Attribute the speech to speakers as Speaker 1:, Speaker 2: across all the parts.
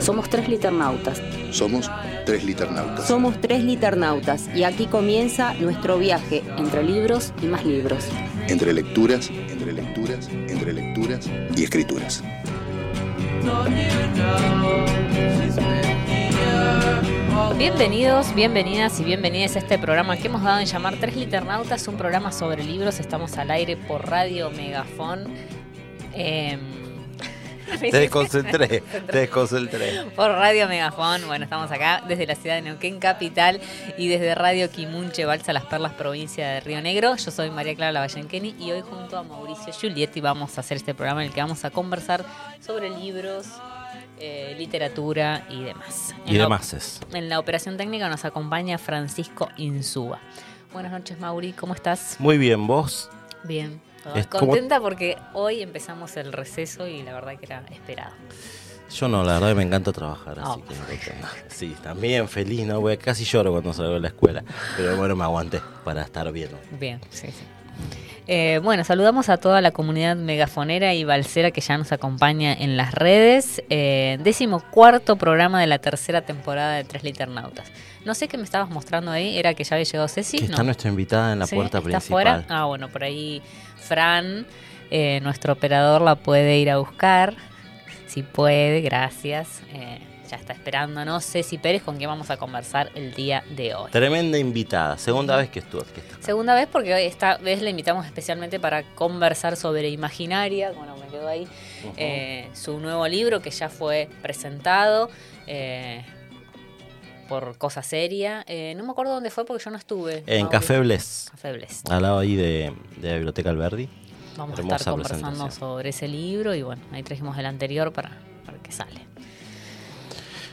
Speaker 1: Somos tres liternautas.
Speaker 2: Somos tres liternautas.
Speaker 3: Somos tres liternautas y aquí comienza nuestro viaje
Speaker 1: entre libros y más libros.
Speaker 2: Entre lecturas, entre lecturas, entre lecturas y escrituras.
Speaker 4: Bienvenidos, bienvenidas y bienvenidas a este programa que hemos dado en llamar Tres Liternautas, un programa sobre libros. Estamos al aire por Radio Megafón. Eh,
Speaker 5: te desconcentré, te desconcentré.
Speaker 4: Por Radio Megafón, bueno, estamos acá desde la ciudad de Neuquén Capital y desde Radio Quimunche, Balsa Las Perlas, provincia de Río Negro. Yo soy María Clara Lavallenqueni y hoy junto a Mauricio Giulietti vamos a hacer este programa en el que vamos a conversar sobre libros, eh, literatura y demás.
Speaker 5: Y demás
Speaker 4: En la operación técnica nos acompaña Francisco Insúa. Buenas noches, Mauri, ¿cómo estás?
Speaker 5: Muy bien, ¿vos?
Speaker 4: Bien. Contenta porque hoy empezamos el receso y la verdad que era esperado.
Speaker 5: Yo no, la verdad me encanta trabajar, así
Speaker 4: oh.
Speaker 5: que sí, también feliz, ¿no? casi lloro cuando salgo de la escuela, pero bueno, me aguanté para estar bien.
Speaker 4: Bien, sí, sí. Eh, bueno, saludamos a toda la comunidad megafonera y balsera que ya nos acompaña en las redes. Eh, décimo cuarto programa de la tercera temporada de Tres Liternautas. No sé qué me estabas mostrando ahí, era que ya había llegado Ceci.
Speaker 5: está nuestra invitada en la puerta ¿Está principal.
Speaker 4: Ah, bueno, por ahí Fran, eh, nuestro operador, la puede ir a buscar. Si puede, gracias. Eh, ya está esperándonos Ceci Pérez, con quien vamos a conversar el día de hoy.
Speaker 5: Tremenda invitada, segunda vez que estuvo.
Speaker 4: segunda vez porque hoy esta vez la invitamos especialmente para conversar sobre Imaginaria, bueno, me quedo ahí, eh, su nuevo libro que ya fue presentado por Cosa Seria. Eh, no me acuerdo dónde fue porque yo no estuve.
Speaker 5: En Café Bless.
Speaker 4: Café Bless.
Speaker 5: Al lado ahí de, la Biblioteca Alberdi.
Speaker 4: Vamos a estar conversando sobre ese libro y bueno, ahí trajimos el anterior para, para que sale.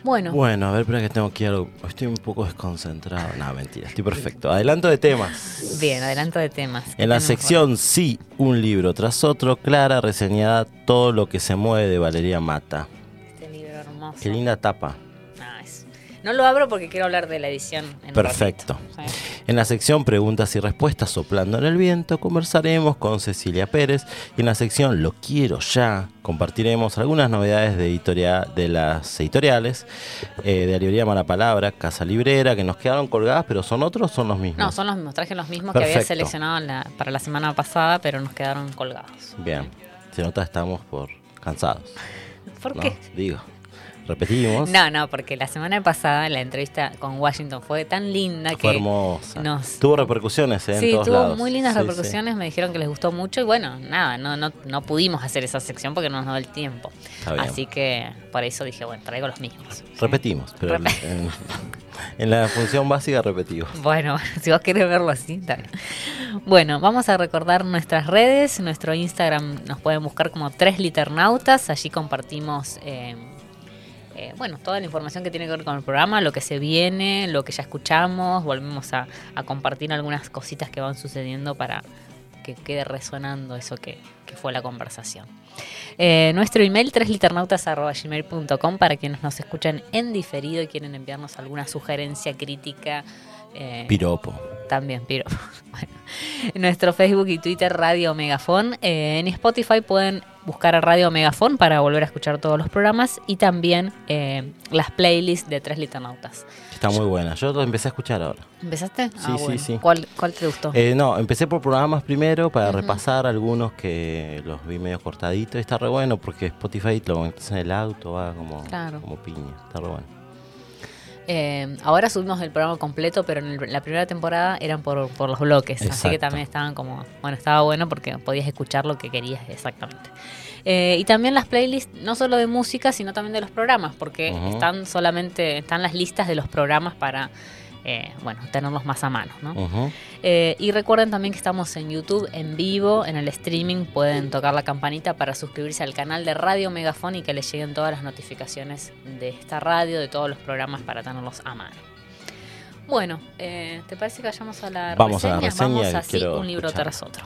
Speaker 4: Bueno.
Speaker 5: Bueno, a ver, espera que tengo que algo. Estoy un poco desconcentrado. No, mentira, estoy perfecto. Adelanto de temas.
Speaker 4: Bien, adelanto de temas.
Speaker 5: En la sección Sí, un libro tras otro, Clara reseñada Todo lo que se mueve de Valeria Mata.
Speaker 4: Este libro hermoso.
Speaker 5: Qué linda tapa.
Speaker 4: No lo abro porque quiero hablar de la edición. En
Speaker 5: Perfecto. En la sección Preguntas y Respuestas soplando en el viento conversaremos con Cecilia Pérez y en la sección Lo quiero ya compartiremos algunas novedades de editorial de las editoriales eh, de librería Mala Palabra, Casa Librera, que nos quedaron colgadas, pero son otros o son los mismos.
Speaker 4: No, son los mismos. Traje los mismos que había seleccionado para la semana pasada, pero nos quedaron colgados.
Speaker 5: Bien. Se nota estamos por cansados.
Speaker 4: ¿Por qué?
Speaker 5: Digo. Repetimos.
Speaker 4: No, no, porque la semana pasada la entrevista con Washington fue tan linda que.
Speaker 5: hermosa. tuvo repercusiones ¿eh?
Speaker 4: sí,
Speaker 5: en todos
Speaker 4: tuvo muy lindas repercusiones. Me dijeron que les gustó mucho y bueno, nada, no, no, no pudimos hacer esa sección porque no nos dio el tiempo. Así que por eso dije, bueno, traigo los mismos.
Speaker 5: Repetimos, pero en, la función básica repetimos.
Speaker 4: Bueno, si vos querés verlo así, está Bueno, vamos a recordar nuestras redes. Nuestro Instagram nos pueden buscar como Tres Liternautas. Allí compartimos. Eh, eh, bueno, toda la información que tiene que ver con el programa, lo que se viene, lo que ya escuchamos, volvemos a, compartir algunas cositas que van sucediendo para que quede resonando eso que, fue la conversación. Eh, nuestro email tresliternautas.gmail.com para quienes nos escuchan en diferido y quieren enviarnos alguna sugerencia, crítica.
Speaker 5: Eh, piropo.
Speaker 4: También, piropo. Bueno, nuestro Facebook y Twitter Radio Megafon. en Spotify pueden buscar a Radio Megafon para volver a escuchar todos los programas y también eh, las playlists de Tres Liternautas.
Speaker 5: Está muy buena. Yo lo empecé a escuchar ahora.
Speaker 4: ¿Empezaste?
Speaker 5: Sí,
Speaker 4: Ah,
Speaker 5: sí,
Speaker 4: bueno.
Speaker 5: sí.
Speaker 4: ¿Cuál, ¿Cuál te gustó?
Speaker 5: Eh, no, empecé por programas primero para repasar algunos que los vi medio cortaditos. Y está re bueno porque Spotify lo metes en el auto, va como,
Speaker 4: Claro.
Speaker 5: como piña. Está re bueno.
Speaker 4: Eh, ahora subimos el programa completo, pero en el- la primera temporada eran por, por los bloques, así que también estaban como, bueno, estaba bueno porque podías escuchar lo que querías exactamente. Eh, y también las playlists, no solo de música, sino también de los programas, porque están solamente, están las listas de los programas para, eh, bueno, tenerlos más a mano, ¿no? Eh, y recuerden también que estamos en YouTube en vivo, en el streaming. Pueden tocar la campanita para suscribirse al canal de Radio Megafón y que les lleguen todas las notificaciones de esta radio, de todos los programas para tenerlos a mano. Bueno, eh, ¿te parece que vayamos a la
Speaker 5: Vamos a la
Speaker 4: reseña?
Speaker 5: reseña
Speaker 4: Vamos así,
Speaker 5: quiero
Speaker 4: un libro
Speaker 5: escuchar.
Speaker 4: tras otro.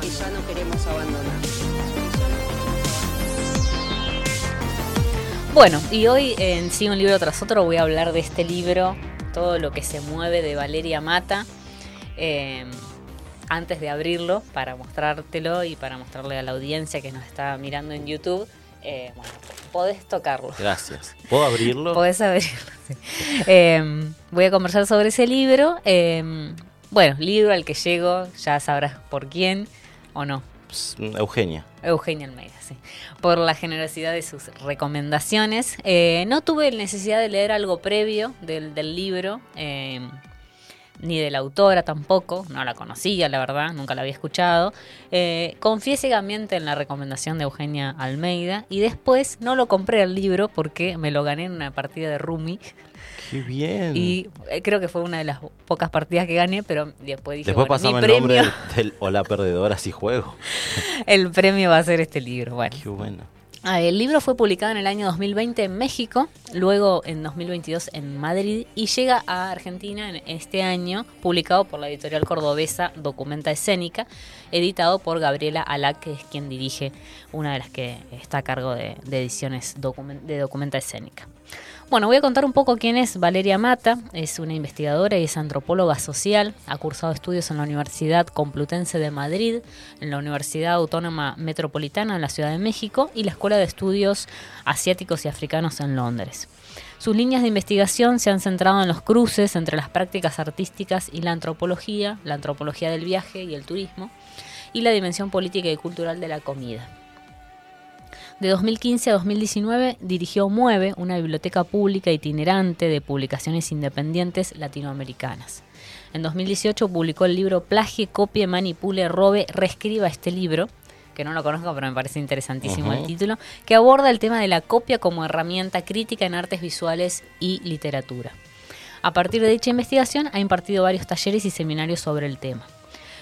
Speaker 3: Que ya no queremos abandonar.
Speaker 4: Bueno, y hoy en Sí, un libro tras otro voy a hablar de este libro, Todo lo que se mueve de Valeria Mata. Eh, antes de abrirlo, para mostrártelo y para mostrarle a la audiencia que nos está mirando en YouTube, eh, bueno, podés tocarlo.
Speaker 5: Gracias. ¿Puedo abrirlo?
Speaker 4: Podés abrirlo. sí. Eh, voy a conversar sobre ese libro. eh, bueno, libro al que llego, ya sabrás por quién o no.
Speaker 5: Eugenia.
Speaker 4: Eugenia Almeida, sí. Por la generosidad de sus recomendaciones. Eh, no tuve necesidad de leer algo previo del, del libro, eh, ni de la autora tampoco. No la conocía, la verdad, nunca la había escuchado. Eh, confié ciegamente en la recomendación de Eugenia Almeida y después no lo compré el libro porque me lo gané en una partida de Rumi.
Speaker 5: Qué bien.
Speaker 4: Y eh, creo que fue una de las pocas partidas que gané, pero después dije,
Speaker 5: Después
Speaker 4: bueno, mi
Speaker 5: pasame el nombre del, del Hola Perdedora si juego.
Speaker 4: el premio va a ser este libro. Bueno.
Speaker 5: Qué bueno.
Speaker 4: Ah, El libro fue publicado en el año 2020 en México, luego en 2022 en Madrid y llega a Argentina en este año, publicado por la editorial cordobesa Documenta Escénica, editado por Gabriela Alac, que es quien dirige una de las que está a cargo de, de ediciones de Documenta Escénica. Bueno, voy a contar un poco quién es Valeria Mata. Es una investigadora y es antropóloga social. Ha cursado estudios en la Universidad Complutense de Madrid, en la Universidad Autónoma Metropolitana en la Ciudad de México y la Escuela de Estudios Asiáticos y Africanos en Londres. Sus líneas de investigación se han centrado en los cruces entre las prácticas artísticas y la antropología, la antropología del viaje y el turismo, y la dimensión política y cultural de la comida. De 2015 a 2019 dirigió Mueve, una biblioteca pública itinerante de publicaciones independientes latinoamericanas. En 2018 publicó el libro Plagie, copie, manipule, robe, reescriba este libro, que no lo conozco pero me parece interesantísimo el título, que aborda el tema de la copia como herramienta crítica en artes visuales y literatura. A partir de dicha investigación ha impartido varios talleres y seminarios sobre el tema.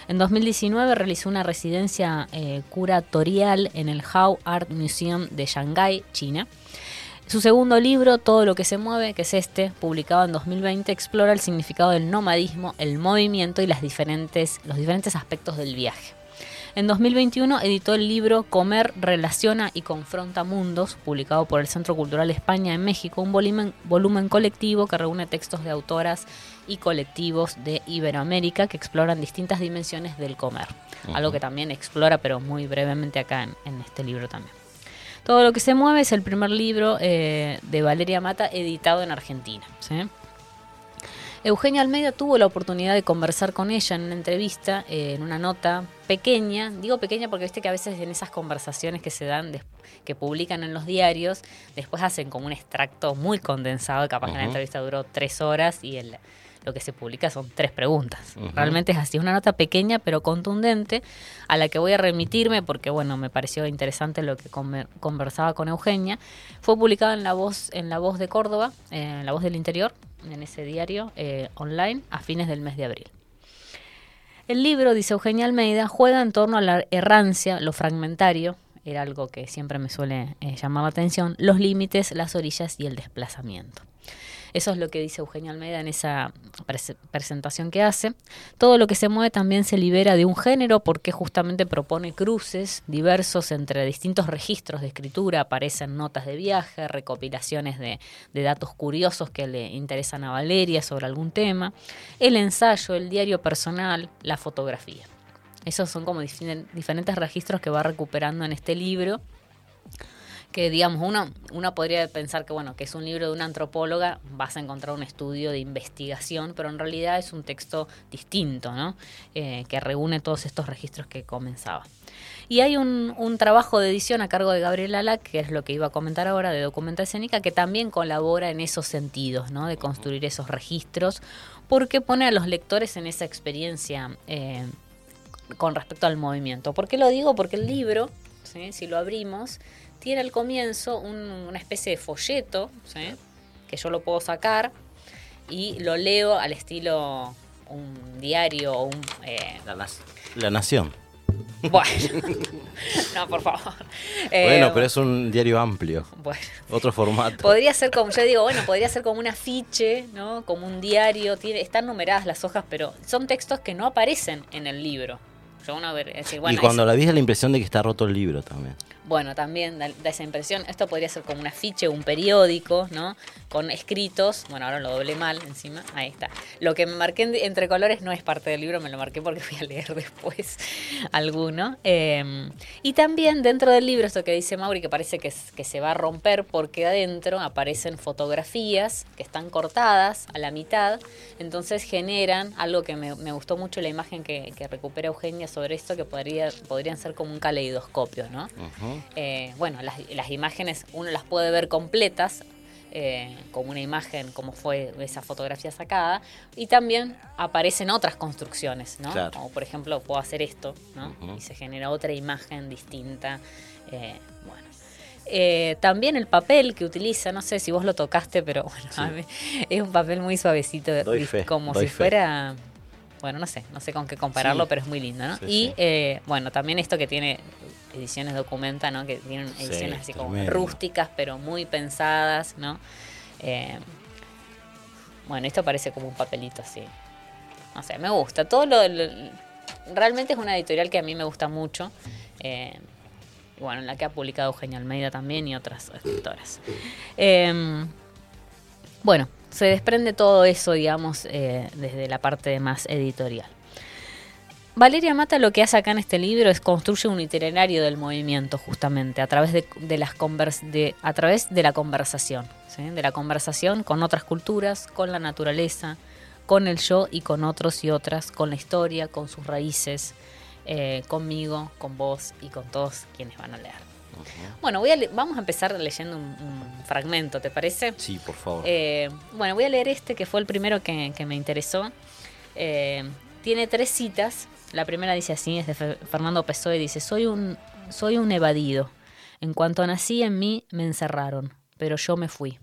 Speaker 4: En 2019 realizó una residencia eh, curatorial en el How Art Museum de Shanghái, China. Su segundo libro, Todo lo que se mueve, que es este, publicado en 2020, explora el significado del nomadismo, el movimiento y las los diferentes aspectos del viaje. En 2021 editó el libro Comer, Relaciona y Confronta Mundos, publicado por el Centro Cultural España en México, un volumen, volumen colectivo que reúne textos de autoras y colectivos de Iberoamérica que exploran distintas dimensiones del comer. Algo que también explora, pero muy brevemente acá en, en este libro también. Todo lo que se mueve es el primer libro eh, de Valeria Mata editado en Argentina. ¿sí? Eugenia Almeida tuvo la oportunidad de conversar con ella en una entrevista, eh, en una nota pequeña. Digo pequeña porque viste que a veces en esas conversaciones que se dan, que publican en los diarios, después hacen como un extracto muy condensado, capaz que la entrevista duró tres horas y el- lo que se publica son tres preguntas. Realmente es así, una nota pequeña pero contundente a la que voy a remitirme porque bueno, me pareció interesante lo que conversaba con Eugenia. Fue publicada en La Voz, en la voz de Córdoba, en La Voz del Interior, en ese diario eh, online a fines del mes de abril. El libro, dice Eugenia Almeida, juega en torno a la errancia, lo fragmentario, era algo que siempre me suele eh, llamar la atención, los límites, las orillas y el desplazamiento. Eso es lo que dice Eugenio Almeida en esa presentación que hace. Todo lo que se mueve también se libera de un género porque justamente propone cruces diversos entre distintos registros de escritura. Aparecen notas de viaje, recopilaciones de, datos curiosos que le interesan a Valeria sobre algún tema, el ensayo, el diario personal, la fotografía. Esos son como diferentes registros que va recuperando en este libro que digamos, uno, uno podría pensar que bueno, que es un libro de una antropóloga, vas a encontrar un estudio de investigación, pero en realidad es un texto distinto, ¿no? Eh, que reúne todos estos registros que comenzaba. Y hay un, un, trabajo de edición a cargo de Gabriel Alac, que es lo que iba a comentar ahora, de Documenta Escénica, que también colabora en esos sentidos, ¿no? De construir esos registros, porque pone a los lectores en esa experiencia eh, con respecto al movimiento. ¿Por qué lo digo? Porque el libro, si lo abrimos, tiene al comienzo una especie de folleto, que yo lo puedo sacar y lo leo al estilo un diario o un...
Speaker 5: Eh, la, Nación.
Speaker 4: Bueno, no, por favor.
Speaker 5: bueno, eh, pero es un diario amplio. Bueno. Otro formato.
Speaker 4: Podría ser como, yo digo, bueno, podría ser como un afiche, ¿no? Como un diario. Tiene, están numeradas las hojas, pero son textos que no aparecen en el libro.
Speaker 5: y cuando la vi, la impresión de que está roto el libro también.
Speaker 4: Bueno, también da, esa impresión. Esto podría ser como un afiche, un periódico, ¿no? Con escritos. Bueno, ahora lo doblé mal encima. Ahí está. Lo que me marqué entre colores no es parte del libro, me lo marqué porque fui a leer después alguno. Em, y también dentro del libro, esto que dice Mauri, que parece que, se va a romper porque adentro aparecen fotografías que están cortadas a la mitad. Entonces generan algo que me, gustó mucho la imagen que, recupera Eugenia sobre esto, que podría, podrían ser como un caleidoscopio, ¿no? Eh, bueno, las, imágenes uno las puede ver completas, eh, como una imagen, como fue esa fotografía sacada, y también aparecen otras construcciones, ¿no? Como por ejemplo, puedo hacer esto, ¿no? Y se genera otra imagen distinta. Eh, bueno. también el papel que utiliza, no sé si vos lo tocaste, pero bueno, es un papel muy suavecito, como si fuera bueno, no sé, no sé con qué compararlo, pero es muy lindo, ¿no? y bueno, también esto que tiene ediciones documenta, ¿no? Que tienen ediciones así como rústicas, pero muy pensadas, ¿no? Eh, bueno, esto parece como un papelito así. No sé, me gusta. Todo lo, realmente es una editorial que a mí me gusta mucho. Eh, bueno, en la que ha publicado Eugenia Almeida también y otras escritoras. Eh, bueno, se desprende todo eso, digamos, desde la parte más editorial. Valeria Mata lo que hace acá en este libro es construye un itinerario del movimiento justamente a través de, las de, a través de la conversación, de la conversación con otras culturas, con la naturaleza, con el yo y con otros y otras, con la historia, con sus raíces, eh, conmigo, con vos y con todos quienes van a leer. Bueno, voy a vamos a empezar leyendo un, fragmento, ¿te parece?
Speaker 5: Sí, por favor.
Speaker 4: Eh, bueno, voy a leer este que fue el primero que, me interesó. Eh, tiene tres citas la primera dice así, es de Fernando Pessoa y dice, soy un, soy un evadido. En cuanto nací en mí, me encerraron, pero yo me fui.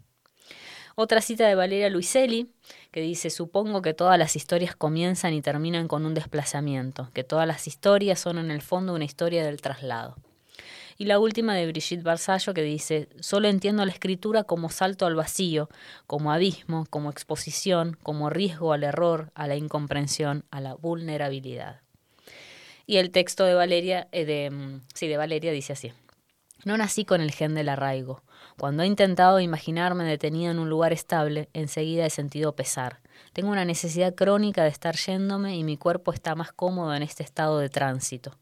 Speaker 4: Otra cita de Valeria Luiselli, que dice, supongo que todas las historias comienzan y terminan con un desplazamiento, que todas las historias son en el fondo una historia del traslado. Y la última de Brigitte Barsallo que dice, solo entiendo la escritura como salto al vacío, como abismo, como exposición, como riesgo al error, a la incomprensión, a la vulnerabilidad. Y el texto de Valeria, eh, de, mm, sí, de Valeria dice así. No nací con el gen del arraigo. Cuando he intentado imaginarme detenida en un lugar estable, enseguida he sentido pesar. Tengo una necesidad crónica de estar yéndome y mi cuerpo está más cómodo en este estado de tránsito.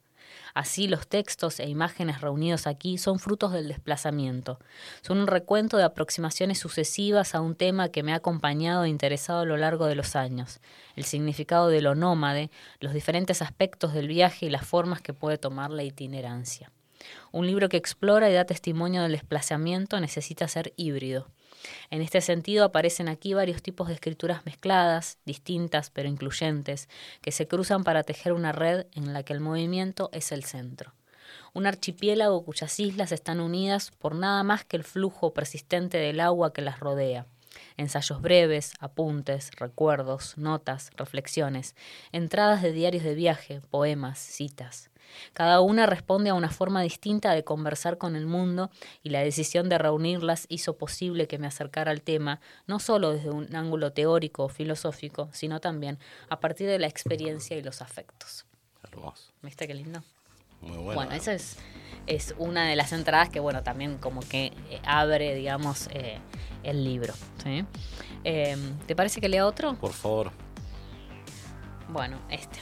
Speaker 4: Así los textos e imágenes reunidos aquí son frutos del desplazamiento. Son un recuento de aproximaciones sucesivas a un tema que me ha acompañado e interesado a lo largo de los años. El significado de lo nómade, los diferentes aspectos del viaje y las formas que puede tomar la itinerancia. Un libro que explora y da testimonio del desplazamiento necesita ser híbrido. En este sentido aparecen aquí varios tipos de escrituras mezcladas, distintas pero incluyentes, que se cruzan para tejer una red en la que el movimiento es el centro. Un archipiélago cuyas islas están unidas por nada más que el flujo persistente del agua que las rodea ensayos breves, apuntes, recuerdos, notas, reflexiones, entradas de diarios de viaje, poemas, citas. Cada una responde a una forma distinta de conversar con el mundo y la decisión de reunirlas hizo posible que me acercara al tema, no solo desde un ángulo teórico o filosófico, sino también a partir de la experiencia y los afectos.
Speaker 5: Hermoso.
Speaker 4: ¿Viste qué lindo?
Speaker 5: Muy bueno.
Speaker 4: Bueno, esa es, es una de las entradas que, bueno, también como que eh, abre, digamos, eh, el libro. ¿sí? Eh, ¿Te parece que lea otro?
Speaker 5: Por favor.
Speaker 4: Bueno, este.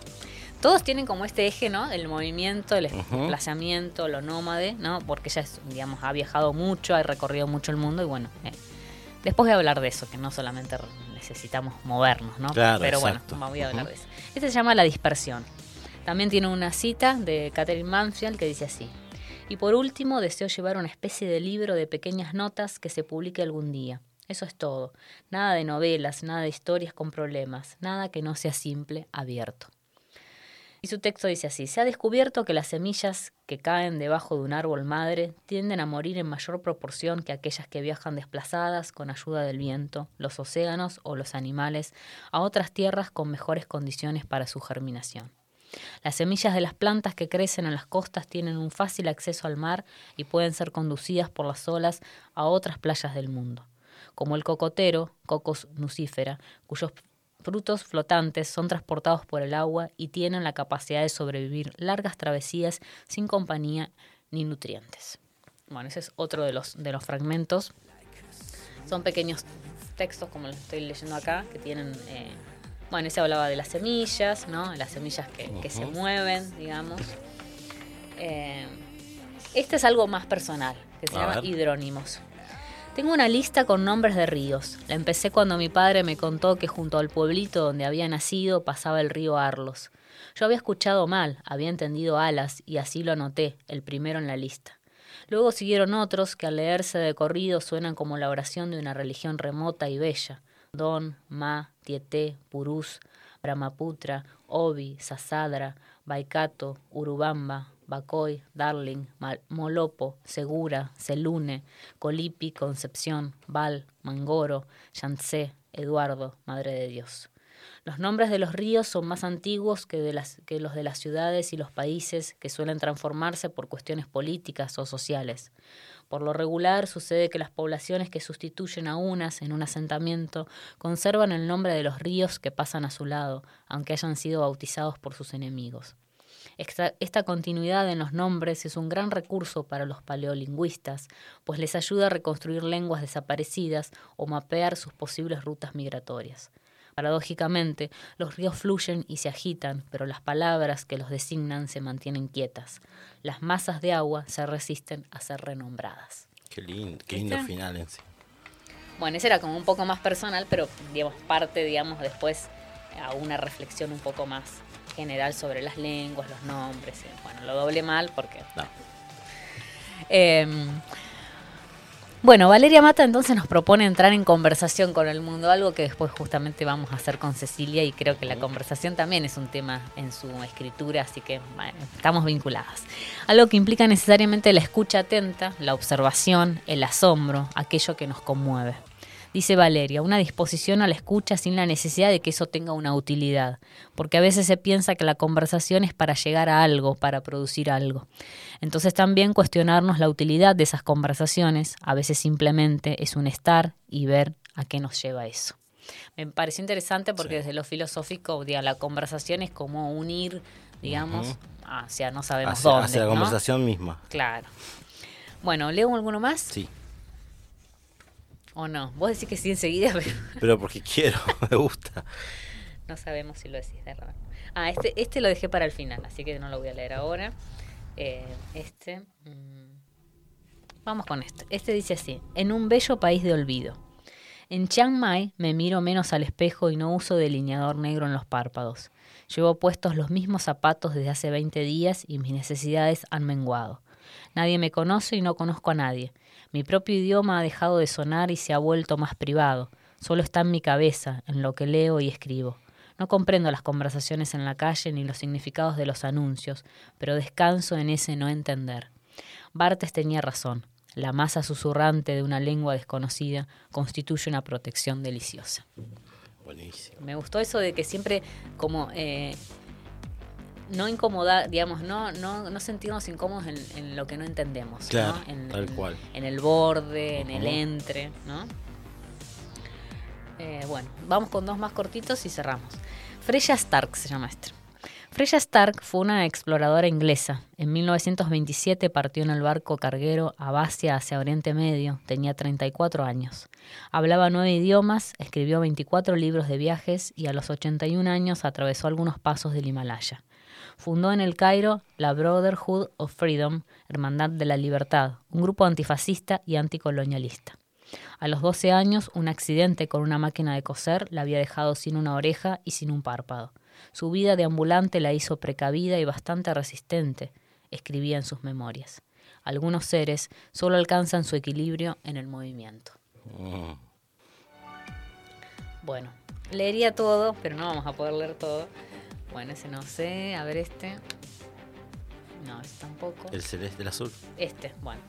Speaker 4: Todos tienen como este eje, ¿no? El movimiento, el desplazamiento, lo nómade, ¿no? Porque ella, es, digamos, ha viajado mucho, ha recorrido mucho el mundo y bueno, eh, después voy a hablar de eso, que no solamente necesitamos movernos, ¿no?
Speaker 5: Claro,
Speaker 4: Pero
Speaker 5: exacto.
Speaker 4: bueno, voy a hablar de eso. Este se llama La dispersión. También tiene una cita de Catherine Mansfield que dice así. Y por último, deseo llevar una especie de libro de pequeñas notas que se publique algún día. Eso es todo. Nada de novelas, nada de historias con problemas, nada que no sea simple, abierto. Y su texto dice así, se ha descubierto que las semillas que caen debajo de un árbol madre tienden a morir en mayor proporción que aquellas que viajan desplazadas con ayuda del viento, los océanos o los animales a otras tierras con mejores condiciones para su germinación. Las semillas de las plantas que crecen en las costas tienen un fácil acceso al mar y pueden ser conducidas por las olas a otras playas del mundo, como el cocotero, Cocos nucifera, cuyos frutos flotantes son transportados por el agua y tienen la capacidad de sobrevivir largas travesías sin compañía ni nutrientes. Bueno, ese es otro de los, de los fragmentos. Son pequeños textos, como los estoy leyendo acá, que tienen... eh, bueno, ese hablaba de las semillas, ¿no? Las semillas que, que se mueven, digamos. Eh, este es algo más personal, que se
Speaker 5: A
Speaker 4: llama
Speaker 5: ver.
Speaker 4: hidrónimos. Tengo una lista con nombres de ríos. La empecé cuando mi padre me contó que junto al pueblito donde había nacido pasaba el río Arlos. Yo había escuchado mal, había entendido alas y así lo anoté, el primero en la lista. Luego siguieron otros que al leerse de corrido suenan como la oración de una religión remota y bella. Don, Ma, Tieté, Purús, Brahmaputra, Obi, Sasadra, Baikato, Urubamba, Bacoy, Darling, Molopo, Segura, Selune, Colipi, Concepción, Val, Mangoro, Yangtze, Eduardo, Madre de Dios. Los nombres de los ríos son más antiguos que, que los de las ciudades y los países que suelen transformarse por cuestiones políticas o sociales. Por lo regular sucede que las poblaciones que sustituyen a unas en un asentamiento conservan el nombre de los ríos que pasan a su lado, aunque hayan sido bautizados por sus enemigos. Esta, esta continuidad en los nombres es un gran recurso para los paleolingüistas, pues les ayuda a reconstruir lenguas desaparecidas o mapear sus posibles rutas migratorias. Paradójicamente, los ríos fluyen y se agitan, pero las palabras que los designan se mantienen quietas. Las masas de agua se resisten a ser renombradas.
Speaker 5: Qué lindo, qué lindo
Speaker 4: ¿Viste?
Speaker 5: final en sí.
Speaker 4: Bueno, ese era como un poco más personal, pero digamos parte, digamos, después a una reflexión un poco más general sobre las lenguas, los nombres. y, bueno, lo doble mal porque...
Speaker 5: No.
Speaker 4: Eh, bueno, Valeria Mata entonces nos propone entrar en conversación con el mundo, algo que después justamente vamos a hacer con Cecilia y creo que la conversación también es un tema en su escritura, así que bueno, estamos vinculadas. Algo que implica necesariamente la escucha atenta, la observación, el asombro, aquello que nos conmueve. Dice Valeria, una disposición a la escucha sin la necesidad de que eso tenga una utilidad, porque a veces se piensa que la conversación es para llegar a algo, para producir algo. Entonces también cuestionarnos la utilidad de esas conversaciones, a veces simplemente es un estar y ver a qué nos lleva eso. Me pareció interesante porque
Speaker 5: Sí.
Speaker 4: desde lo filosófico, diga, la conversación es como unir, digamos, hacia no sabemos
Speaker 5: Hacia,
Speaker 4: dónde.
Speaker 5: hacia la
Speaker 4: ¿no?
Speaker 5: conversación misma.
Speaker 4: Claro. Bueno, ¿leo alguno más?
Speaker 5: Sí.
Speaker 4: ¿O no? Vos decís que sí enseguida, pero
Speaker 5: Pero porque quiero, me gusta.
Speaker 4: no sabemos si lo decís de verdad. Ah, este, este lo dejé para el final, así que no lo voy a leer ahora. Eh, este. mm, Vamos con este. Este dice así: En un bello país de olvido. En Chiang Mai me miro menos al espejo y no uso delineador negro en los párpados. Llevo puestos los mismos zapatos desde hace 20 días y mis necesidades han menguado. Nadie me conoce y no conozco a nadie. Mi propio idioma ha dejado de sonar y se ha vuelto más privado. Solo está en mi cabeza, en lo que leo y escribo. No comprendo las conversaciones en la calle ni los significados de los anuncios, pero descanso en ese no entender. Bartes tenía razón. La masa susurrante de una lengua desconocida constituye una protección deliciosa.
Speaker 5: Buenísimo.
Speaker 4: Me gustó eso de que siempre como eh, no incomodar, digamos, no, no, no sentirnos incómodos en, en lo que no entendemos. ¿no?
Speaker 5: Claro,
Speaker 4: En,
Speaker 5: tal cual.
Speaker 4: En el borde, en el entre, ¿no? Eh, bueno, vamos con dos más cortitos y cerramos. Freya Stark se llama este. Freya Stark fue una exploradora inglesa. En 1927 partió en el barco carguero Abacia hacia Oriente Medio. Tenía 34 años. Hablaba nueve idiomas, escribió 24 libros de viajes y a los 81 años atravesó algunos pasos del Himalaya. Fundó en el Cairo la Brotherhood of Freedom, Hermandad de la Libertad, un grupo antifascista y anticolonialista. A los 12 años, un accidente con una máquina de coser la había dejado sin una oreja y sin un párpado. Su vida de ambulante la hizo precavida y bastante resistente, escribía en sus memorias. Algunos seres solo alcanzan su equilibrio en el movimiento.
Speaker 5: Mm.
Speaker 4: Bueno, leería todo, pero no vamos a poder leer todo. Bueno, ese no sé, a ver este. No, ese tampoco.
Speaker 5: El celeste, el azul.
Speaker 4: Este, bueno.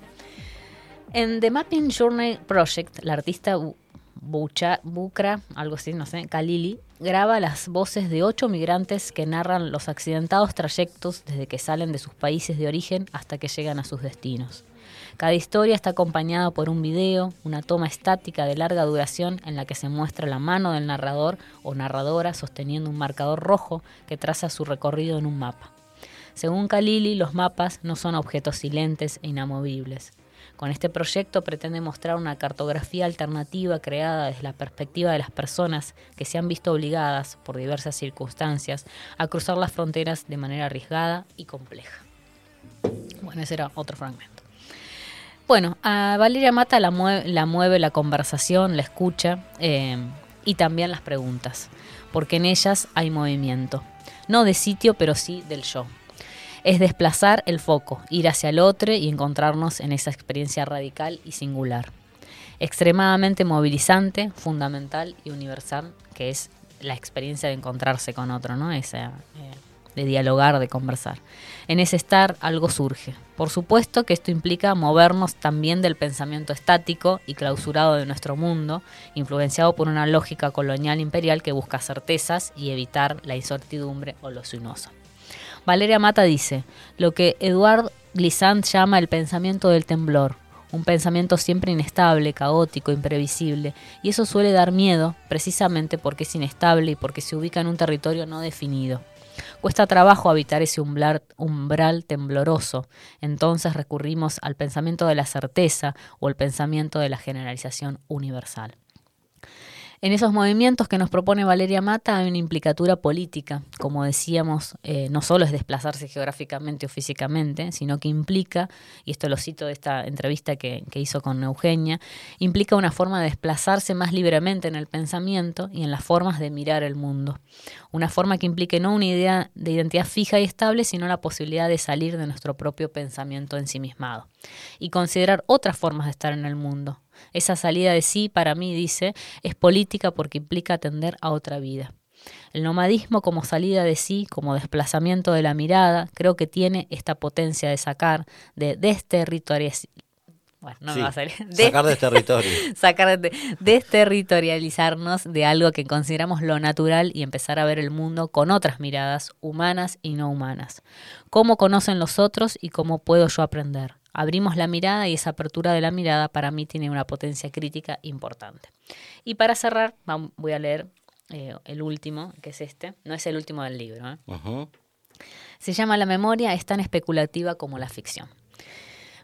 Speaker 4: En The Mapping Journey Project, la artista Bu- Bucha, Bukra, algo así, no sé, Kalili, graba las voces de ocho migrantes que narran los accidentados trayectos desde que salen de sus países de origen hasta que llegan a sus destinos. Cada historia está acompañada por un video, una toma estática de larga duración en la que se muestra la mano del narrador o narradora sosteniendo un marcador rojo que traza su recorrido en un mapa. Según Kalili, los mapas no son objetos silentes e inamovibles. Con este proyecto pretende mostrar una cartografía alternativa creada desde la perspectiva de las personas que se han visto obligadas, por diversas circunstancias, a cruzar las fronteras de manera arriesgada y compleja. Bueno, ese era otro fragmento. Bueno, a Valeria Mata la, mue- la mueve la conversación, la escucha eh, y también las preguntas, porque en ellas hay movimiento, no de sitio, pero sí del yo. Es desplazar el foco, ir hacia el otro y encontrarnos en esa experiencia radical y singular. Extremadamente movilizante, fundamental y universal, que es la experiencia de encontrarse con otro, ¿no? Esa, eh, de dialogar, de conversar. En ese estar algo surge. Por supuesto que esto implica movernos también del pensamiento estático y clausurado de nuestro mundo, influenciado por una lógica colonial imperial que busca certezas y evitar la incertidumbre o lo sinuoso. Valeria Mata dice, lo que Eduard Glissant llama el pensamiento del temblor, un pensamiento siempre inestable, caótico, imprevisible, y eso suele dar miedo precisamente porque es inestable y porque se ubica en un territorio no definido. Cuesta trabajo habitar ese umbral, tembloroso, entonces recurrimos al pensamiento de la certeza o el pensamiento de la generalización universal. En esos movimientos que nos propone Valeria Mata hay una implicatura política, como decíamos, eh, no solo es desplazarse geográficamente o físicamente, sino que implica, y esto lo cito de esta entrevista que, que hizo con Eugenia, implica una forma de desplazarse más libremente en el pensamiento y en las formas de mirar el mundo. Una forma que implique no una idea de identidad fija y estable, sino la posibilidad de salir de nuestro propio pensamiento ensimismado y considerar otras formas de estar en el mundo. Esa salida de sí, para mí, dice, es política porque implica atender a otra vida. El nomadismo como salida de sí, como desplazamiento de la mirada, creo que tiene esta potencia de sacar, de desterritorializar. Bueno, no
Speaker 5: Sí,
Speaker 4: me va a salir. De-
Speaker 5: Sacar de territorio.
Speaker 4: sacar de, desterritorializarnos de algo que consideramos lo natural y empezar a ver el mundo con otras miradas, humanas y no humanas. ¿Cómo conocen los otros y cómo puedo yo aprender? Abrimos la mirada y esa apertura de la mirada para mí tiene una potencia crítica importante. Y para cerrar, voy a leer eh, el último, que es este. No es el último del libro. ¿eh? Se llama La memoria es tan especulativa como la ficción.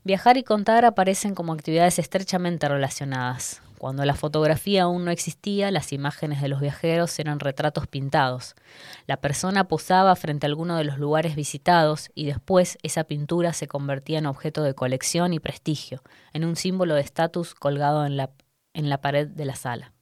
Speaker 4: Viajar y contar aparecen como actividades estrechamente relacionadas. Cuando la fotografía aún no existía, las imágenes de los viajeros eran retratos pintados. La persona posaba frente a alguno de los lugares visitados y después esa pintura se convertía en objeto de colección y prestigio, en un símbolo de estatus colgado en la, en la pared de la sala.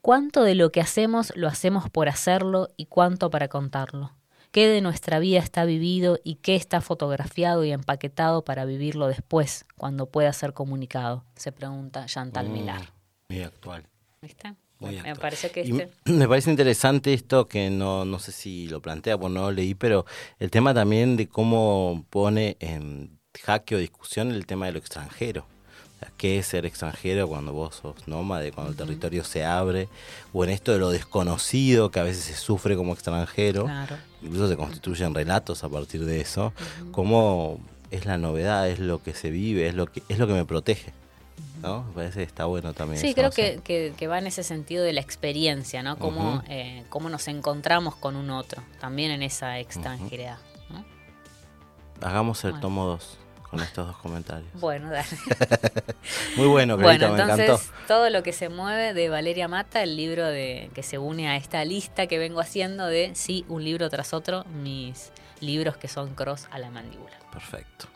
Speaker 4: ¿Cuánto de lo que hacemos lo hacemos por hacerlo y cuánto para contarlo? ¿Qué de nuestra vida está vivido y qué está fotografiado y empaquetado para vivirlo después, cuando pueda ser comunicado? Se pregunta Chantal
Speaker 5: Mm,
Speaker 4: Millar.
Speaker 5: Muy actual.
Speaker 4: ¿Viste?
Speaker 5: Muy
Speaker 4: me
Speaker 5: actual.
Speaker 4: parece que este...
Speaker 5: me parece interesante esto que no, no sé si lo plantea, pues no lo leí, pero el tema también de cómo pone en jaque o discusión el tema de lo extranjero. ¿Qué es ser extranjero cuando vos sos nómade, cuando el territorio se abre? O en esto de lo desconocido que a veces se sufre como extranjero.
Speaker 4: Claro.
Speaker 5: Incluso se constituyen relatos a partir de eso. Cómo es la novedad, es lo que se vive, es lo que, es lo que me protege. ¿no? Me parece que está bueno también.
Speaker 4: Sí,
Speaker 5: eso,
Speaker 4: creo que, que- que va en ese sentido de la experiencia, ¿no? Cómo, eh, cómo nos encontramos con un otro, también en esa extranjeridad. ¿no?
Speaker 5: Hagamos el
Speaker 4: Bueno.
Speaker 5: tomo 2 con estos dos comentarios.
Speaker 4: Bueno, dale.
Speaker 5: Muy bueno,
Speaker 4: Bueno,
Speaker 5: Clarita, me
Speaker 4: entonces
Speaker 5: encantó.
Speaker 4: todo lo que se mueve de Valeria Mata, el libro de que se une a esta lista que vengo haciendo de sí, un libro tras otro, mis libros que son cross a la mandíbula.
Speaker 5: Perfecto.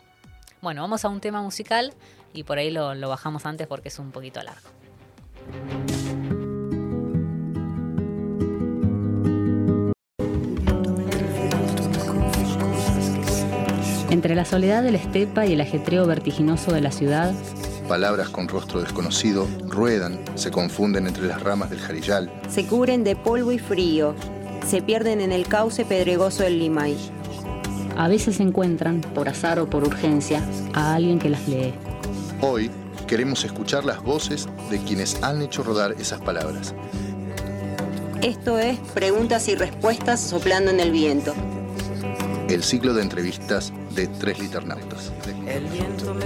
Speaker 4: Bueno, vamos a un tema musical y por ahí lo, lo bajamos antes porque es un poquito largo. Entre la soledad de la estepa y el ajetreo vertiginoso de la ciudad,
Speaker 2: Palabras con rostro desconocido ruedan, se confunden entre las ramas del jarillal.
Speaker 3: Se cubren de polvo y frío. Se pierden en el cauce pedregoso del Limay.
Speaker 1: A veces encuentran, por azar o por urgencia, a alguien que las lee.
Speaker 2: Hoy queremos escuchar las voces de quienes han hecho rodar esas palabras.
Speaker 3: Esto es Preguntas y Respuestas soplando en el viento.
Speaker 2: El ciclo de entrevistas de tres liternautas.
Speaker 6: El viento me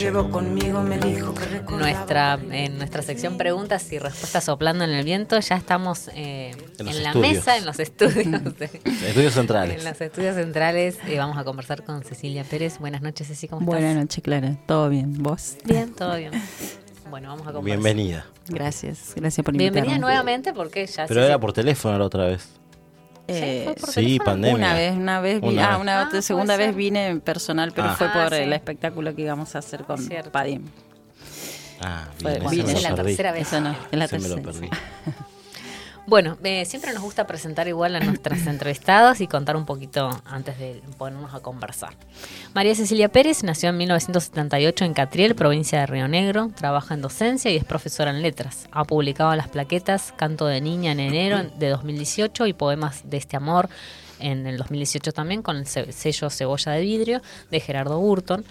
Speaker 6: llevó conmigo, me dijo que
Speaker 4: nuestra, en nuestra sección preguntas y respuestas soplando en el viento, ya estamos eh,
Speaker 5: En
Speaker 4: en, la
Speaker 5: estudios.
Speaker 4: mesa, en los estudios. de-
Speaker 5: Estudios centrales.
Speaker 4: En los estudios centrales eh, vamos a conversar con Cecilia Pérez. Buenas noches, Ceci, ¿cómo
Speaker 7: Buenas
Speaker 4: estás?
Speaker 7: noches, Clara. ¿Todo bien? ¿Vos?
Speaker 4: Bien, todo bien. Bueno, vamos a conversar.
Speaker 5: Bienvenida.
Speaker 7: Gracias. Gracias por invitarme.
Speaker 4: Bienvenida nuevamente porque ya
Speaker 5: Pero era por teléfono la otra vez.
Speaker 7: Eh,
Speaker 4: ¿Fue por
Speaker 5: Sí, pandemia.
Speaker 7: una vez, una vez, vi-
Speaker 5: Una
Speaker 7: ah,
Speaker 5: vez.
Speaker 7: una
Speaker 4: Ah,
Speaker 7: segunda vez vine en personal, pero
Speaker 5: Ah.
Speaker 7: fue
Speaker 4: Ah,
Speaker 7: por
Speaker 4: sí.
Speaker 7: el espectáculo que íbamos a hacer con
Speaker 4: Cierto.
Speaker 7: Padim.
Speaker 5: Ah,
Speaker 7: Fue- vine
Speaker 4: es la tercera vez.
Speaker 7: Eso no, es la
Speaker 5: Ese me lo
Speaker 7: tercera.
Speaker 5: perdí.
Speaker 4: Bueno, eh, siempre nos gusta presentar igual a nuestras entrevistadas y contar un poquito antes de ponernos a conversar. María Cecilia Pérez nació en 1978 en Catriel, provincia de Río Negro. Trabaja en docencia y es profesora en letras. Ha publicado las plaquetas Canto de Niña en enero de 2018 y Poemas de este amor en el 2018 también con el sello Cebolla de Vidrio de Gerardo Burton.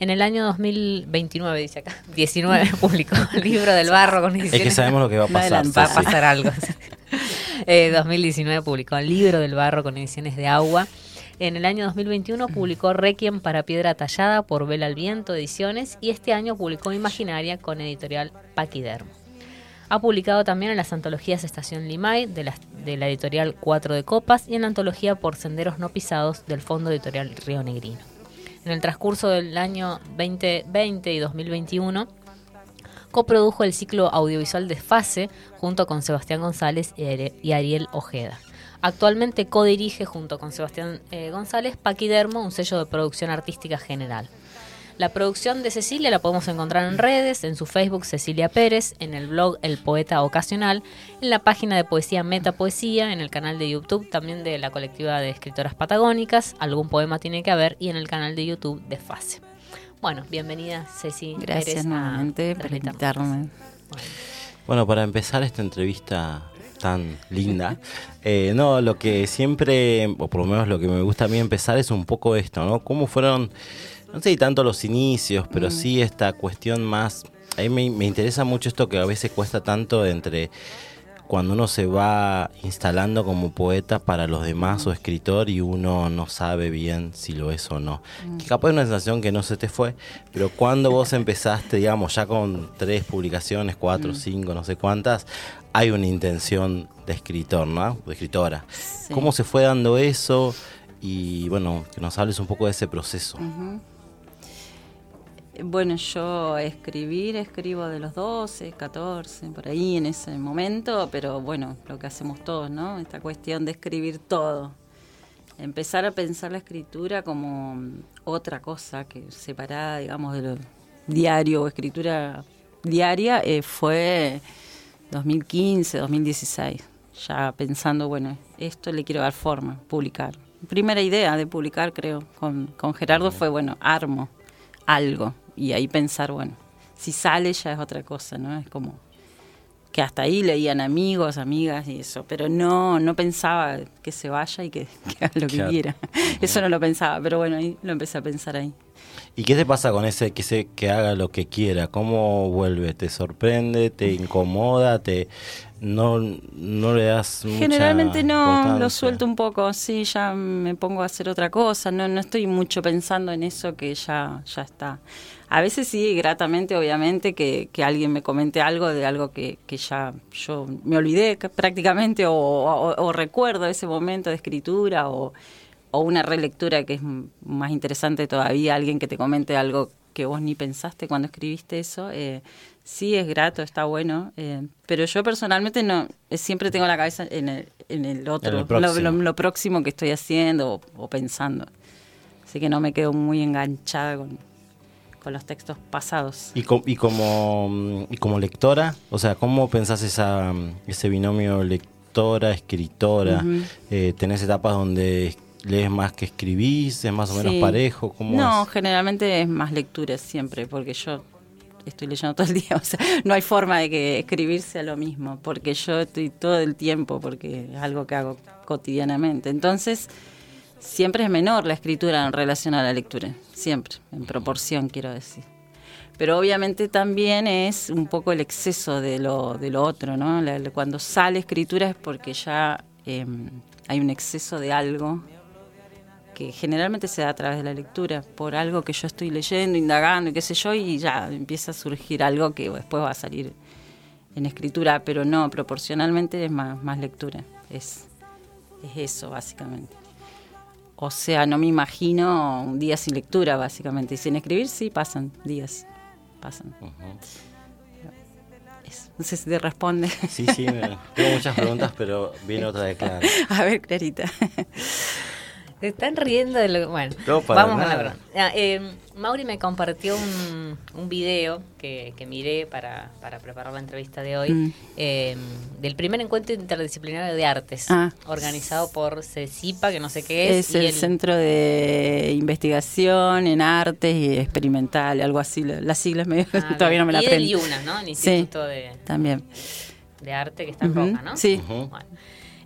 Speaker 4: En el año 2029, dice acá, 19 publicó el libro del barro con
Speaker 5: Es que
Speaker 4: ediciones
Speaker 5: sabemos lo que va a pasar.
Speaker 4: va a pasar algo. Eh, 2019 publicó El libro del barro con ediciones de agua. En el año 2021 publicó Requiem para piedra tallada por Vela al Viento Ediciones y este año publicó Imaginaria con editorial Paquidermo. Ha publicado también en las antologías Estación Limay de la, de la editorial Cuatro de Copas y en la antología Por Senderos No Pisados del Fondo Editorial Río Negrino. En el transcurso del año 2020 y 2021 coprodujo el ciclo audiovisual Desfase junto con Sebastián González y Ariel Ojeda. Actualmente codirige junto con Sebastián eh, González Paquidermo, un sello de producción artística general. La producción de Cecilia la podemos encontrar en redes, en su Facebook Cecilia Pérez, en el blog El Poeta Ocasional, en la página de poesía Metapoesía, en el canal de YouTube también de la colectiva de escritoras patagónicas, algún poema tiene que haber, y en el canal de YouTube de Fase. Bueno, bienvenida Ceci
Speaker 7: Gracias nuevamente por invitarme.
Speaker 4: Bueno.
Speaker 5: Bueno, para empezar esta entrevista tan linda, eh, no, lo que siempre, o por lo menos lo que me gusta a mí empezar es un poco esto, ¿no? ¿Cómo fueron, no sé tanto los inicios, pero sí esta cuestión más, a mí me, me interesa mucho esto que a veces cuesta tanto entre cuando uno se va instalando como poeta para los demás o escritor y uno no sabe bien si lo es o no. Que capaz es una sensación que no se te fue, pero cuando vos empezaste, digamos, ya con tres publicaciones, cuatro, cinco, no sé cuántas, hay una intención de escritor, ¿no? De escritora.
Speaker 7: Sí.
Speaker 5: ¿Cómo se fue dando eso? Y bueno, que nos hables un poco de ese proceso.
Speaker 7: Bueno, yo escribir, escribo de los 12, 14, por ahí en ese momento, pero bueno, lo que hacemos todos, ¿no? Esta cuestión de escribir todo. Empezar a pensar la escritura como otra cosa que separada, digamos, de lo diario o escritura diaria, eh, fue 2015, 2016. Ya pensando, bueno, esto le quiero dar forma, publicar. primera idea de publicar, creo, con, con Gerardo fue, bueno, armo algo. Y ahí pensar, bueno, si sale ya es otra cosa, ¿no? Es como que hasta ahí leían amigos, amigas y eso, pero no, no pensaba que se vaya y que, que haga lo que
Speaker 5: Claro.
Speaker 7: quiera. Eso no lo pensaba, pero bueno, ahí lo empecé a pensar ahí.
Speaker 5: ¿Y qué te pasa con ese que se que haga lo que quiera? ¿Cómo vuelve? ¿Te sorprende? ¿Te incomoda? ¿Te no, no le das mucha
Speaker 7: Generalmente no, lo suelto un poco, sí, ya me pongo a hacer otra cosa, no, no estoy mucho pensando en eso que ya, ya está. A veces sí, gratamente, obviamente, que, que alguien me comente algo de algo que, que ya yo me olvidé ca- prácticamente o, o- o recuerdo ese momento de escritura o, o una relectura que es más interesante todavía, alguien que te comente algo que vos ni pensaste cuando escribiste eso. eh, sí, es grato, está bueno, eh, pero yo personalmente no, eh, siempre tengo la cabeza en el, en el otro,
Speaker 5: En el
Speaker 7: lo-
Speaker 5: próximo.
Speaker 7: Lo, lo próximo que estoy haciendo o, o pensando. Así que no me quedo muy enganchada con, con los textos pasados.
Speaker 5: ¿Y, y como, mm, y como lectora, o sea, ¿cómo pensás esa, mm, ese binomio lectora, escritora? Eh, ¿Tenés etapas donde lees más que escribís? ¿Es más o menos
Speaker 7: Sí.
Speaker 5: parejo? ¿Cómo
Speaker 7: no,
Speaker 5: es?
Speaker 7: generalmente es más lectura siempre, porque yo estoy leyendo todo el día, o sea, no hay forma de que escribir sea lo mismo, porque yo estoy todo el tiempo, porque es algo que hago cotidianamente. Entonces, siempre es menor la escritura en relación a la lectura, siempre, en proporción quiero decir. Pero obviamente también es un poco el exceso de lo, de otro, ¿no? Cuando sale escritura es porque ya eh, hay un exceso de algo que generalmente se da a través de la lectura, por algo que yo estoy leyendo, indagando y qué sé yo, y ya empieza a surgir algo que después va a salir en escritura, pero no, proporcionalmente es más, más lectura, es, es eso básicamente. O sea, no me imagino un día sin lectura, básicamente, y sin escribir sí pasan días, pasan. Eso. No sé si te responde.
Speaker 5: Sí, sí, me- tengo muchas preguntas, pero viene otra de Clara.
Speaker 7: A ver, Clarita.
Speaker 4: Se están riendo de lo Bueno,
Speaker 5: No, para
Speaker 4: vamos a la. Ah, eh, Mauri me compartió un, un video que, que miré para, para preparar la entrevista de hoy
Speaker 7: Mm.
Speaker 4: eh, del primer encuentro interdisciplinario de artes
Speaker 7: Ah.
Speaker 4: organizado por CECIPA, que no sé qué es.
Speaker 7: Es
Speaker 4: y
Speaker 7: el, Centro de Investigación en Artes y Experimental, algo así. la- Las siglas medio
Speaker 4: Ah,
Speaker 7: todavía no me la
Speaker 4: y del
Speaker 7: aprendo.
Speaker 4: IUNA, ¿no? El
Speaker 7: Sí.
Speaker 4: Instituto de,
Speaker 7: También.
Speaker 4: de Arte que está en Roca, ¿no?
Speaker 7: Sí.
Speaker 4: Bueno.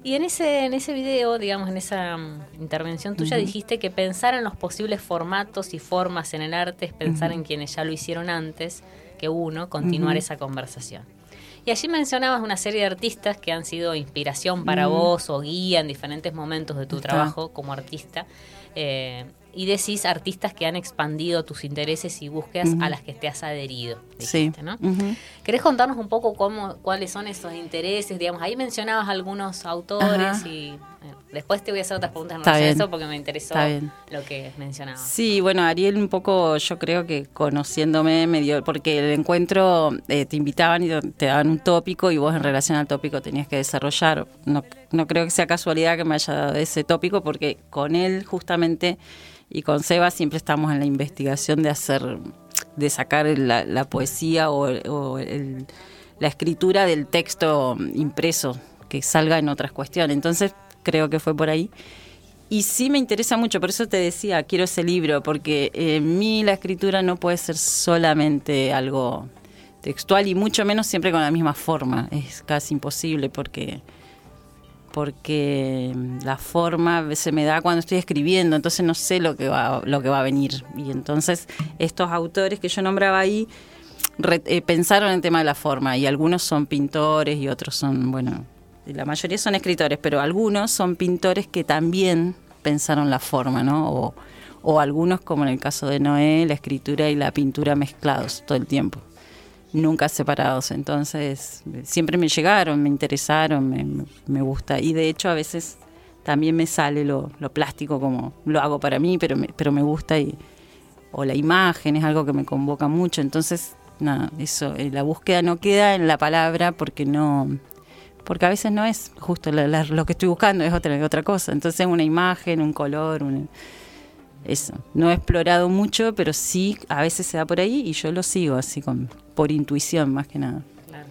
Speaker 4: Y en ese, en ese video, digamos, en esa mm, intervención tuya, dijiste que pensar en los posibles formatos y formas en el arte es pensar en quienes ya lo hicieron antes que uno, continuar esa conversación. Y allí mencionabas una serie de artistas que han sido inspiración para vos o guía en diferentes momentos de tu trabajo como artista. eh, y decís artistas que han expandido tus intereses y búsquedas a las que te has adherido.
Speaker 7: Sí.
Speaker 4: dijiste, ¿no?
Speaker 7: Ujú.
Speaker 4: ¿Querés contarnos un poco cómo, cuáles son esos intereses? Digamos, ahí mencionabas algunos autores
Speaker 7: Ajá.
Speaker 4: y después te voy a hacer otras preguntas en relación a eso porque me interesó lo que mencionabas.
Speaker 7: Sí, bueno, Ariel un poco, yo creo que conociéndome me dio, porque el encuentro eh, te invitaban y te daban un tópico y vos en relación al tópico tenías que desarrollar. No, no creo que sea casualidad que me haya dado ese tópico porque con él justamente y con Seba siempre estamos en la investigación de hacer, de sacar la, la poesía o, o el- la escritura del texto impreso, que salga en otras cuestiones. Entonces creo que fue por ahí. Y sí me interesa mucho, por eso te decía, quiero ese libro, porque eh, en mí la escritura no puede ser solamente algo textual y mucho menos siempre con la misma forma. Es casi imposible porque porque la forma se me da cuando estoy escribiendo, entonces no sé lo que va, lo que va a venir. Y entonces estos autores que yo nombraba ahí eh, pensaron en el tema de la forma y algunos son pintores y otros son, bueno, la mayoría son escritores, pero algunos son pintores que también pensaron la forma, ¿no? O, o algunos, como en el caso de Noé, la escritura y la pintura mezclados todo el tiempo nunca separados. Entonces, siempre me llegaron, me interesaron, me, me gusta. Y de hecho, a veces también me sale lo, plástico como lo hago para mí, pero me, pero me gusta. Y, o la imagen es algo que me convoca mucho. Entonces, nada, eso, eh, la búsqueda no queda en la palabra porque no. Porque a veces no es justo la- la- lo que estoy buscando, es otra, otra cosa. Entonces, una imagen, un color, un, eso. No he explorado mucho, pero sí a veces se da por ahí y yo lo sigo así con por intuición más que nada.
Speaker 4: Claro.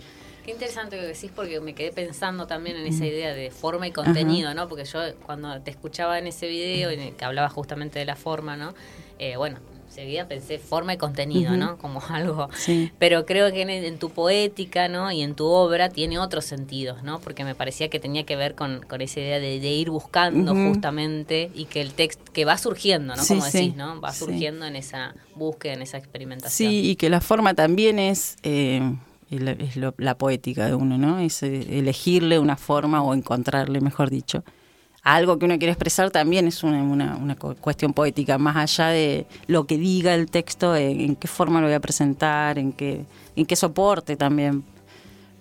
Speaker 4: Qué interesante lo que decís porque me quedé pensando también en esa idea de forma y contenido, ¿no? Porque yo cuando te escuchaba en ese video en el que hablaba justamente de la forma, ¿no? Eh, bueno, enseguida pensé forma y contenido, ¿no? Como algo. Pero creo que en, tu poética, ¿no? Y en tu obra tiene otros sentidos, ¿no? Porque me parecía que tenía que ver con, con esa idea de, ir buscando justamente y que el texto, que va surgiendo, ¿no? Como decís, ¿no? Va surgiendo en esa búsqueda, en esa experimentación.
Speaker 7: Sí, y que la forma también es... Eh, es la poética de uno, ¿no? Es eh, elegirle una forma o encontrarle, mejor dicho, algo que uno quiere expresar también es una, una, cuestión poética, más allá de lo que diga el texto, en, qué forma lo voy a presentar, en qué, en qué soporte también.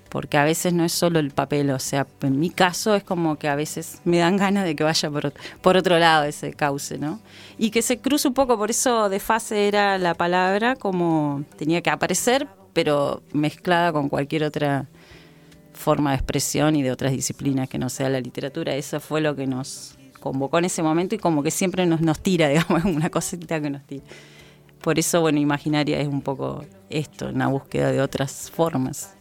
Speaker 7: Porque a veces no es solo el papel, o sea, en mi caso es como que a veces me dan ganas de que vaya por, por otro lado ese cauce, ¿no? Y que se cruce un poco, por eso de fase era la palabra como tenía que aparecer, pero mezclada con cualquier otra forma de expresión y de otras disciplinas que no sea la literatura. Eso fue lo que nos convocó en ese momento y como que siempre nos, nos tira, digamos, una cosita que nos tira. Por eso, bueno, Imaginaria es un poco esto, una búsqueda de otras formas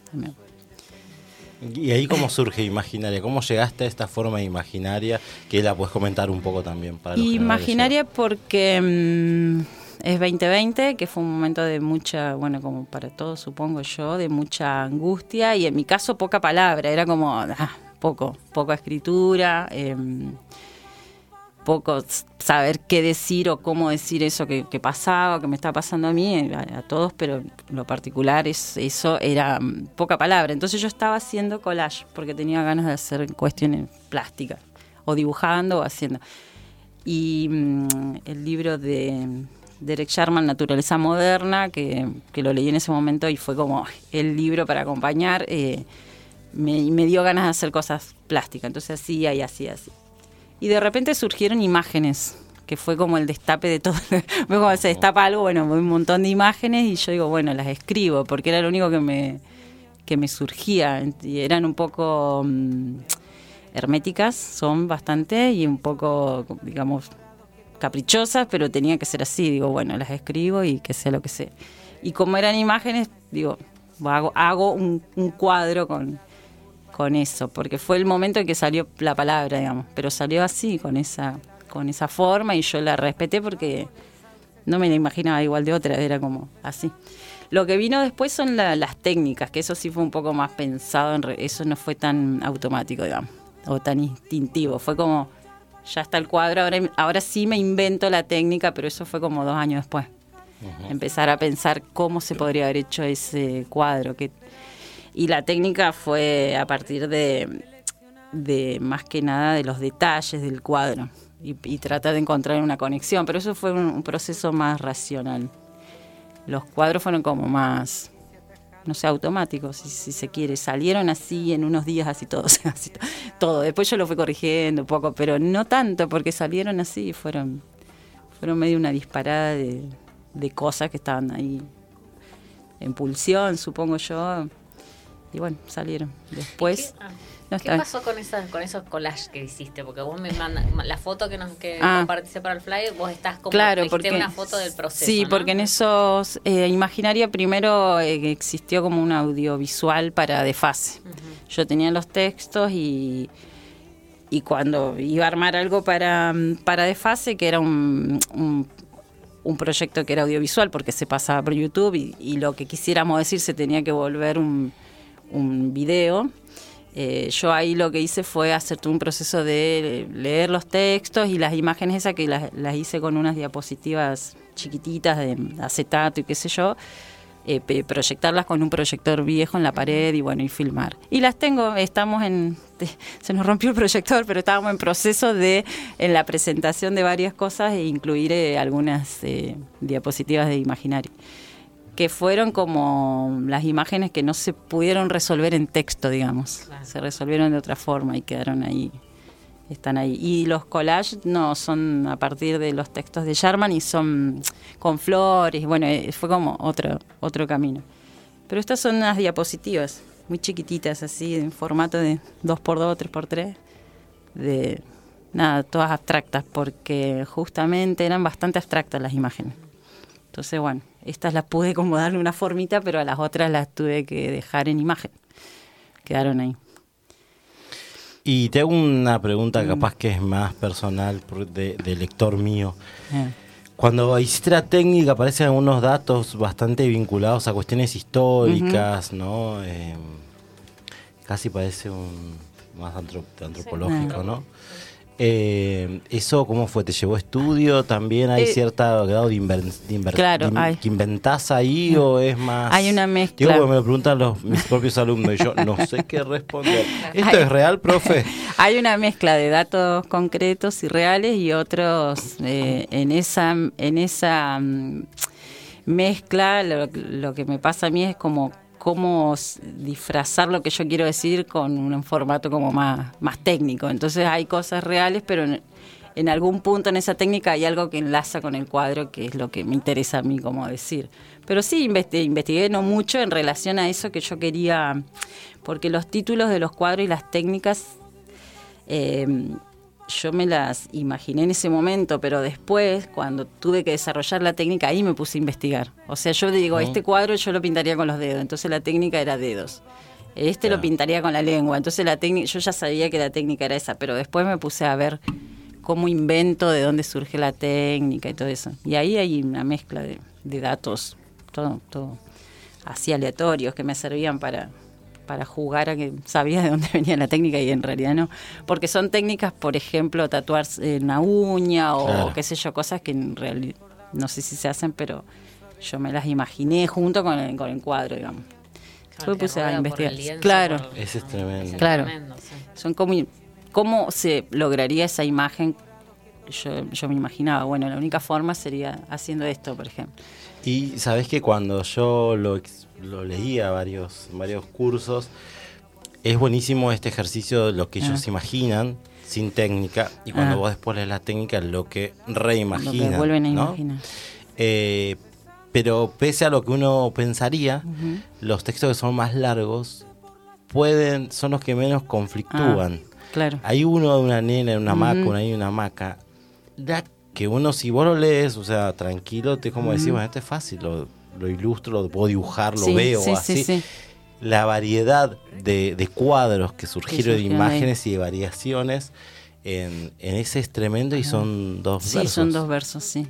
Speaker 5: ¿Y ahí cómo surge Imaginaria? ¿Cómo llegaste a esta forma imaginaria? Que la puedes comentar un poco también para
Speaker 7: Imaginaria porque... Mm, es 2020, que fue un momento de mucha, bueno, como para todos supongo yo, de mucha angustia y en mi caso poca palabra, era como ah, poco, poca escritura, em, poco saber qué decir o cómo decir eso que, pasaba, que me está pasando a mí, eh, a, todos, pero lo particular es eso era mm, poca palabra. Entonces yo estaba haciendo collage porque tenía ganas de hacer cuestiones plásticas o dibujando o haciendo. Y mm, el libro de Derek Sharman, Naturaleza Moderna, que, lo leí en ese momento y fue como el libro para acompañar. Eh, me, me, dio ganas de hacer cosas plásticas, entonces así y así, así. Y de repente surgieron imágenes, que fue como el destape de todo. Cuando se destapa algo, bueno, un montón de imágenes y yo digo, bueno, las escribo, porque era lo único que me, que me surgía. Y eran un poco mm, herméticas, son bastante, y un poco, digamos, caprichosas, pero tenía que ser así. Digo, bueno, las escribo y que sea lo que sea. Y como eran imágenes, digo, hago, un, cuadro con, con eso, porque fue el momento en que salió la palabra, digamos, pero salió así, con esa, con esa forma, y yo la respeté porque no me la imaginaba igual de otra, era como así. Lo que vino después son las técnicas, que eso sí fue un poco más pensado, en eso no fue tan automático, digamos, o tan instintivo, fue como ya está el cuadro, ahora, ahora sí me invento la técnica, pero eso fue como dos años después. Empezar a pensar cómo se podría haber hecho ese cuadro. Que, y la técnica fue a partir de, de más que nada de los detalles del cuadro y, tratar de encontrar una conexión, pero eso fue un proceso más racional. Los cuadros fueron como más no sé, automáticos, si, se quiere. Salieron así en unos días, así todos, así todo. Después yo lo fui corrigiendo un poco, pero no tanto, porque salieron así y fueron, fueron medio una disparada de, de cosas que estaban ahí en pulsión, supongo yo. Y bueno, salieron. Después...
Speaker 4: ¿Qué pasó con, esas, con esos collages que hiciste? Porque vos me mandas la foto que nos que ah. compartiste para el flyer, vos estás como
Speaker 7: claro, porque,
Speaker 4: una foto del proceso.
Speaker 7: Sí, porque en esos eh, Imaginaria primero eh, existió como un audiovisual para desfase. Yo tenía los textos y, y cuando iba a armar algo para, para desfase, que era un, un, proyecto que era audiovisual porque se pasaba por YouTube y, y, lo que quisiéramos decir se tenía que volver un, un video eh, yo ahí lo que hice fue hacer todo un proceso de leer los textos y las imágenes esas que las, hice con unas diapositivas chiquititas de acetato y qué sé yo, eh, proyectarlas con un proyector viejo en la pared y bueno, y filmar. Y las tengo, estamos en, se nos rompió el proyector, pero estábamos en proceso de, en la presentación de varias cosas e incluir eh, algunas diapositivas de imaginario que fueron como las imágenes que no se pudieron resolver en texto, digamos. Se resolvieron de otra forma y quedaron ahí, están ahí. Y los collages no son a partir de los textos de Sharman y son con flores, bueno, eh, fue como otro, otro camino. Pero estas son unas diapositivas muy chiquititas, así, en formato de 2x2, 3x3, de nada, todas abstractas, porque justamente eran bastante abstractas las imágenes. Entonces, bueno, estas las pude como darle una formita, pero a las otras las tuve que dejar en imagen. quedaron ahí.
Speaker 5: Y te hago una pregunta
Speaker 7: Mm.
Speaker 5: capaz que es más personal de, de lector mío.
Speaker 7: Eh,
Speaker 5: Cuando hiciste la técnica aparecen algunos datos bastante vinculados a cuestiones históricas, ¿no? Eh, casi parece un más antro- antropológico, ¿no? Eh, ¿Eso cómo fue? ¿Te llevó estudio? ¿También hay
Speaker 7: Eh,
Speaker 5: cierto grado de, inver- de inver-
Speaker 7: claro,
Speaker 5: de in-
Speaker 7: hay.
Speaker 5: que inventás ahí o es más...?
Speaker 7: Hay una mezcla.
Speaker 5: Digo, me lo preguntan los, mis propios alumnos y yo no sé qué responder. ¿Esto
Speaker 7: Hay-
Speaker 5: es real, profe?
Speaker 7: Hay una mezcla de datos concretos y reales y otros eh, en esa en esa mm, mezcla lo, lo que me pasa a mí es como cómo disfrazar lo que yo quiero decir con un formato como más más técnico. Entonces hay cosas reales, pero en, algún punto en esa técnica hay algo que enlaza con el cuadro, que es lo que me interesa a mí como decir. Pero sí, investi- investigué no mucho en relación a eso que yo quería, porque los títulos de los cuadros y las técnicas eh, yo me las imaginé en ese momento, pero después, cuando tuve que desarrollar la técnica, ahí me puse a investigar. O sea, yo digo, este cuadro yo lo pintaría con los dedos, entonces la técnica era dedos. Este lo pintaría con la lengua, entonces la técnica, yo ya sabía que la técnica era esa, pero después me puse a ver cómo invento, de dónde surge la técnica y todo eso. Y ahí hay una mezcla de, de datos, todo, todo así aleatorios que me servían para, para jugar a que sabía de dónde venía la técnica y en realidad no. Porque son técnicas, por ejemplo, tatuarse en una uña o
Speaker 5: Claro.
Speaker 7: qué sé yo, cosas que en realidad no sé si se hacen, pero yo me las imaginé junto con el, con el cuadro, digamos. Después puse a investigar.
Speaker 4: lienzo,
Speaker 7: Claro,
Speaker 4: por-
Speaker 5: Ese es tremendo.
Speaker 7: Claro.
Speaker 4: Sí.
Speaker 7: son como cómo se lograría esa imagen. Yo, yo me imaginaba, bueno, la única forma sería haciendo esto, por ejemplo.
Speaker 5: Y sabes que cuando yo lo, lo leía varios, varios cursos, es buenísimo este ejercicio de lo que ellos
Speaker 7: Ah.
Speaker 5: imaginan sin técnica y cuando
Speaker 7: Ah.
Speaker 5: vos después lees la técnica lo que
Speaker 7: Lo
Speaker 5: reimaginan.
Speaker 7: que vuelven a
Speaker 5: ¿no?
Speaker 7: imaginar.
Speaker 5: Eh, pero pese a lo que uno pensaría, los textos que son más largos pueden son los que menos conflictúan.
Speaker 7: Claro.
Speaker 5: Hay uno de una nena en una hamaca,
Speaker 7: Ujú.
Speaker 5: una hay una hamaca. Que uno, si vos lo lees, o sea, tranquilo, te como decir, bueno, esto es fácil, lo, lo ilustro, lo puedo dibujar, lo
Speaker 7: Sí,
Speaker 5: veo,
Speaker 7: sí,
Speaker 5: así.
Speaker 7: sí, sí.
Speaker 5: La variedad de, de cuadros que surgieron, de
Speaker 7: ahí.
Speaker 5: imágenes y de variaciones en, en ese es tremendo y son dos
Speaker 7: Sí,
Speaker 5: versos.
Speaker 7: son dos versos, sí.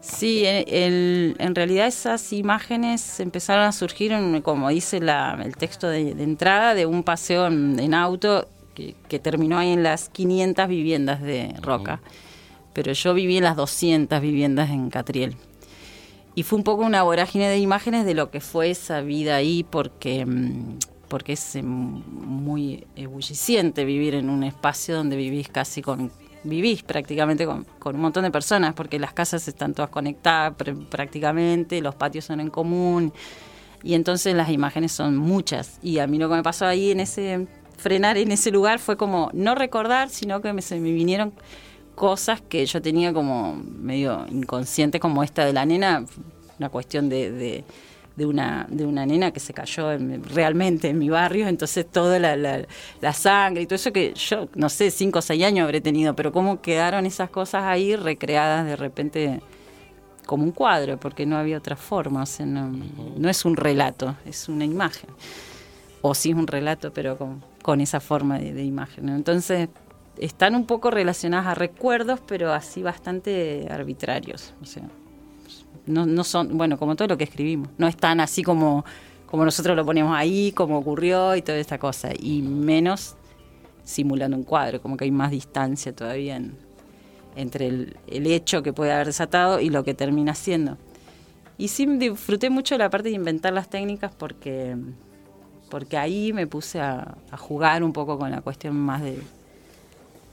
Speaker 7: Sí, en, el- en realidad esas imágenes empezaron a surgir, en, como dice la- el texto de, de entrada, de un paseo en, en auto que, que terminó ahí en las 500 viviendas de Roca. Pero yo viví en las 200 viviendas en Catriel. Y fue un poco una vorágine de imágenes de lo que fue esa vida ahí, porque, mm, porque es eh, muy ebulliciente vivir en un espacio donde vivís casi con. Vivís prácticamente con, un montón de personas, porque las casas están todas conectadas pr- prácticamente, los patios son en común, y entonces las imágenes son muchas. Y a mí lo que me pasó ahí en ese frenar en ese lugar fue como no recordar, sino que me, me vinieron cosas que yo tenía como medio inconsciente, como esta de la nena, una cuestión de, de, de una, de una nena que se cayó en- realmente en mi barrio, entonces toda la, la, la sangre y todo eso que yo, no sé, cinco o seis años habré tenido, pero cómo quedaron esas cosas ahí recreadas de repente como un cuadro, porque no había otra forma, o sea, no, no es un relato, es una imagen. O sí es un relato, pero con, con esa forma de, de imagen. ¿no? Entonces, están un poco relacionadas a recuerdos, pero así bastante arbitrarios. O sea, no, no son, bueno, como todo lo que escribimos, no están así como, como nosotros lo ponemos ahí, como ocurrió y toda esta cosa, y menos simulando un cuadro, como que hay más distancia todavía en- entre el, el hecho que puede haber desatado y lo que termina siendo. Y sí disfruté mucho la parte de inventar las técnicas porque, porque ahí me puse a, a jugar un poco con la cuestión más de,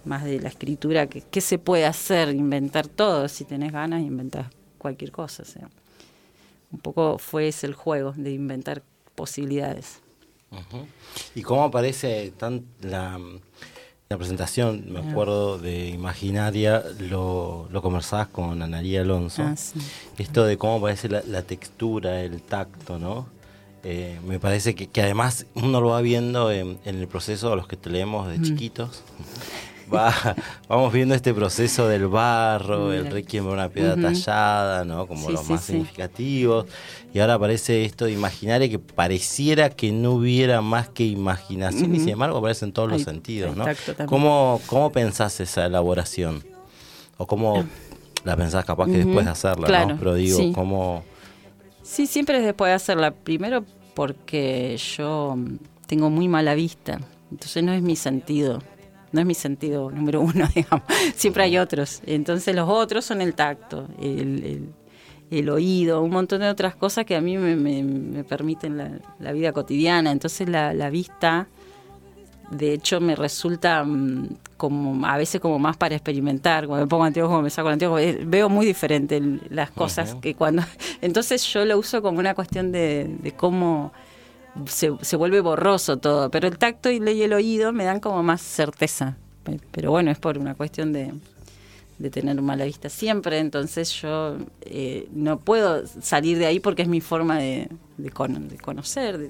Speaker 7: más de la escritura, que, qué se puede hacer, inventar todo, si tenés ganas, inventar cualquier cosa. O sea, un poco fue ese el juego de inventar posibilidades.
Speaker 5: ¿Y cómo aparece tan la, la presentación? Me acuerdo de Imaginaria, lo, lo conversabas con Analia Alonso.
Speaker 7: Ah, sí.
Speaker 5: Esto de cómo aparece la, la textura, el tacto, ¿no? Eh, me parece que, que además uno lo va viendo en, en el proceso de los que te leemos de chiquitos. Va, vamos viendo este proceso del barro, el requiem una piedra tallada, ¿no? Como los más significativos. Y ahora aparece esto de imaginaria que pareciera que no hubiera más que imaginación y sin embargo aparece en todos los sentidos, ¿no? ¿Cómo, ¿Cómo pensás esa elaboración? ¿O cómo la pensás capaz que después de hacerla, ¿no? Pero digo, ¿cómo...?
Speaker 7: Sí, siempre es después de hacerla. Primero porque yo tengo muy mala vista, entonces no es mi sentido, no es mi sentido número uno, digamos. Siempre hay otros. Entonces los otros son el tacto, el, oído, un montón de otras cosas que a mí me, permiten la, vida cotidiana. Entonces la, la vista de hecho me resulta mm, como a veces como más para experimentar cuando me pongo anteojos me saco anteojos eh, veo muy diferente las cosas que cuando entonces yo lo uso como una cuestión de, cómo se, se, vuelve borroso todo pero el tacto y el oído me dan como más certeza. Pero bueno es por una cuestión de, de tener mala vista siempre entonces yo eh, no puedo salir de ahí porque es mi forma de, de, de conocer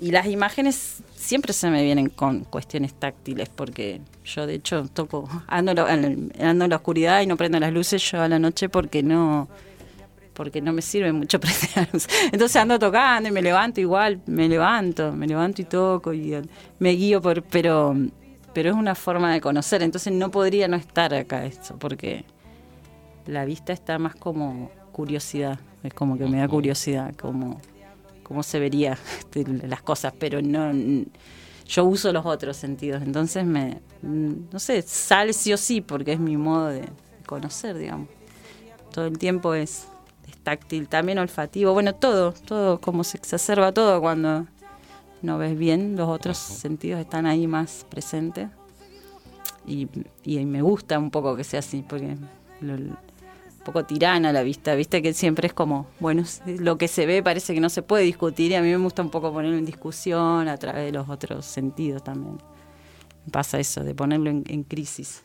Speaker 7: y las imágenes siempre se me vienen con cuestiones táctiles, porque yo de hecho toco, ando, ando en la oscuridad y no prendo las luces yo a la noche porque no porque no me sirve mucho prender la luz. Entonces ando tocando y me levanto igual, me levanto, me levanto y toco y me guío por, pero pero es una forma de conocer, entonces no podría no estar acá esto, porque la vista está más como curiosidad, es como que me da curiosidad, como cómo se vería este, las cosas, pero no yo uso los otros sentidos, entonces me no sé, sale sí o sí porque es mi modo de conocer, digamos. Todo el tiempo es, táctil, también olfativo, bueno, todo, todo como se exacerba todo cuando no ves bien, los otros sentidos están ahí más presentes. Y, y me gusta un poco que sea así, porque lo, poco tirana la vista, viste que siempre es como, bueno, lo que se ve parece que no se puede discutir y a mí me gusta un poco ponerlo en discusión a través de los otros sentidos también. Pasa eso, de ponerlo en, crisis.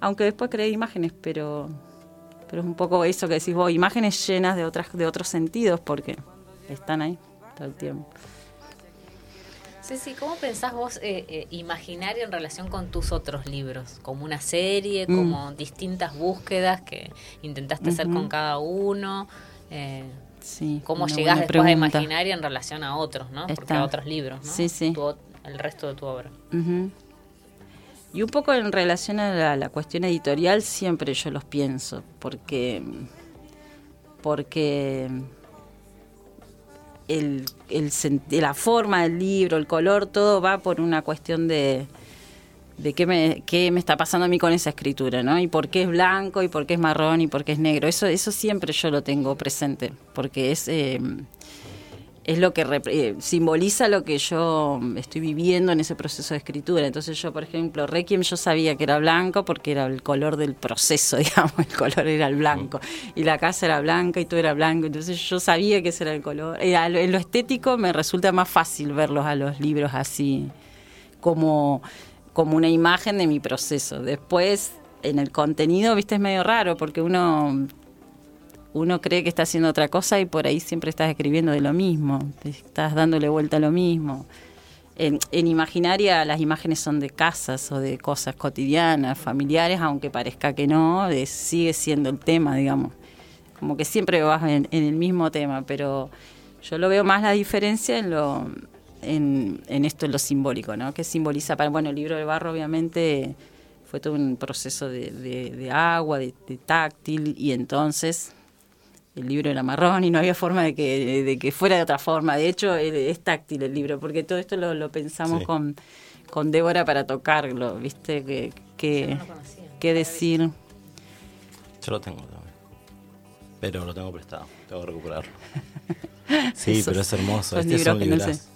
Speaker 7: Aunque después creé imágenes, pero, pero es un poco eso que decís vos, imágenes llenas de, otras, de otros sentidos porque están ahí todo el tiempo.
Speaker 4: Sí, sí, ¿cómo pensás vos eh, eh, imaginario en relación con tus otros libros? ¿Como una serie, mm. como distintas búsquedas que intentaste hacer con cada uno? Eh, sí, ¿Cómo llegás después a imaginario en relación a otros, ¿no? Porque a otros libros, ¿no?
Speaker 7: Sí, sí.
Speaker 4: el resto de tu obra.
Speaker 7: Y un poco en relación a la, cuestión editorial, siempre yo los pienso, porque porque el, el, la forma del libro, el color, todo va por una cuestión de, de qué me, qué me está pasando a mí con esa escritura, ¿no? Y por qué es blanco, y por qué es marrón, y por qué es negro. Eso, eso siempre yo lo tengo presente, porque es... Eh, es lo que eh, simboliza lo que yo estoy viviendo en ese proceso de escritura. Entonces yo, por ejemplo, Requiem yo sabía que era blanco porque era el color del proceso, digamos, el color era el blanco. Y la casa era blanca y todo era blanco. Entonces yo sabía que ese era el color. en lo estético me resulta más fácil verlos a los libros así, como, como una imagen de mi proceso. Después, en el contenido, viste, es medio raro porque uno uno cree que está haciendo otra cosa y por ahí siempre estás escribiendo de lo mismo, estás dándole vuelta a lo mismo. En, imaginaria las imágenes son de casas o de cosas cotidianas, familiares, aunque parezca que no, sigue siendo el tema, digamos. Como que siempre vas en, el mismo tema, pero yo lo veo más la diferencia en lo en, esto, en lo simbólico, ¿no? Que simboliza para, bueno, el libro de barro obviamente fue todo un proceso de, agua, de, táctil, y entonces el libro era marrón y no había forma de que, de que fuera de otra forma. De hecho, es táctil el libro, porque todo esto lo, pensamos con, con Débora para tocarlo, ¿viste? Que, que, ¿Qué decir?
Speaker 5: Yo lo tengo también, pero lo tengo prestado, tengo que recuperarlo. Sí, pero es hermoso, este son libros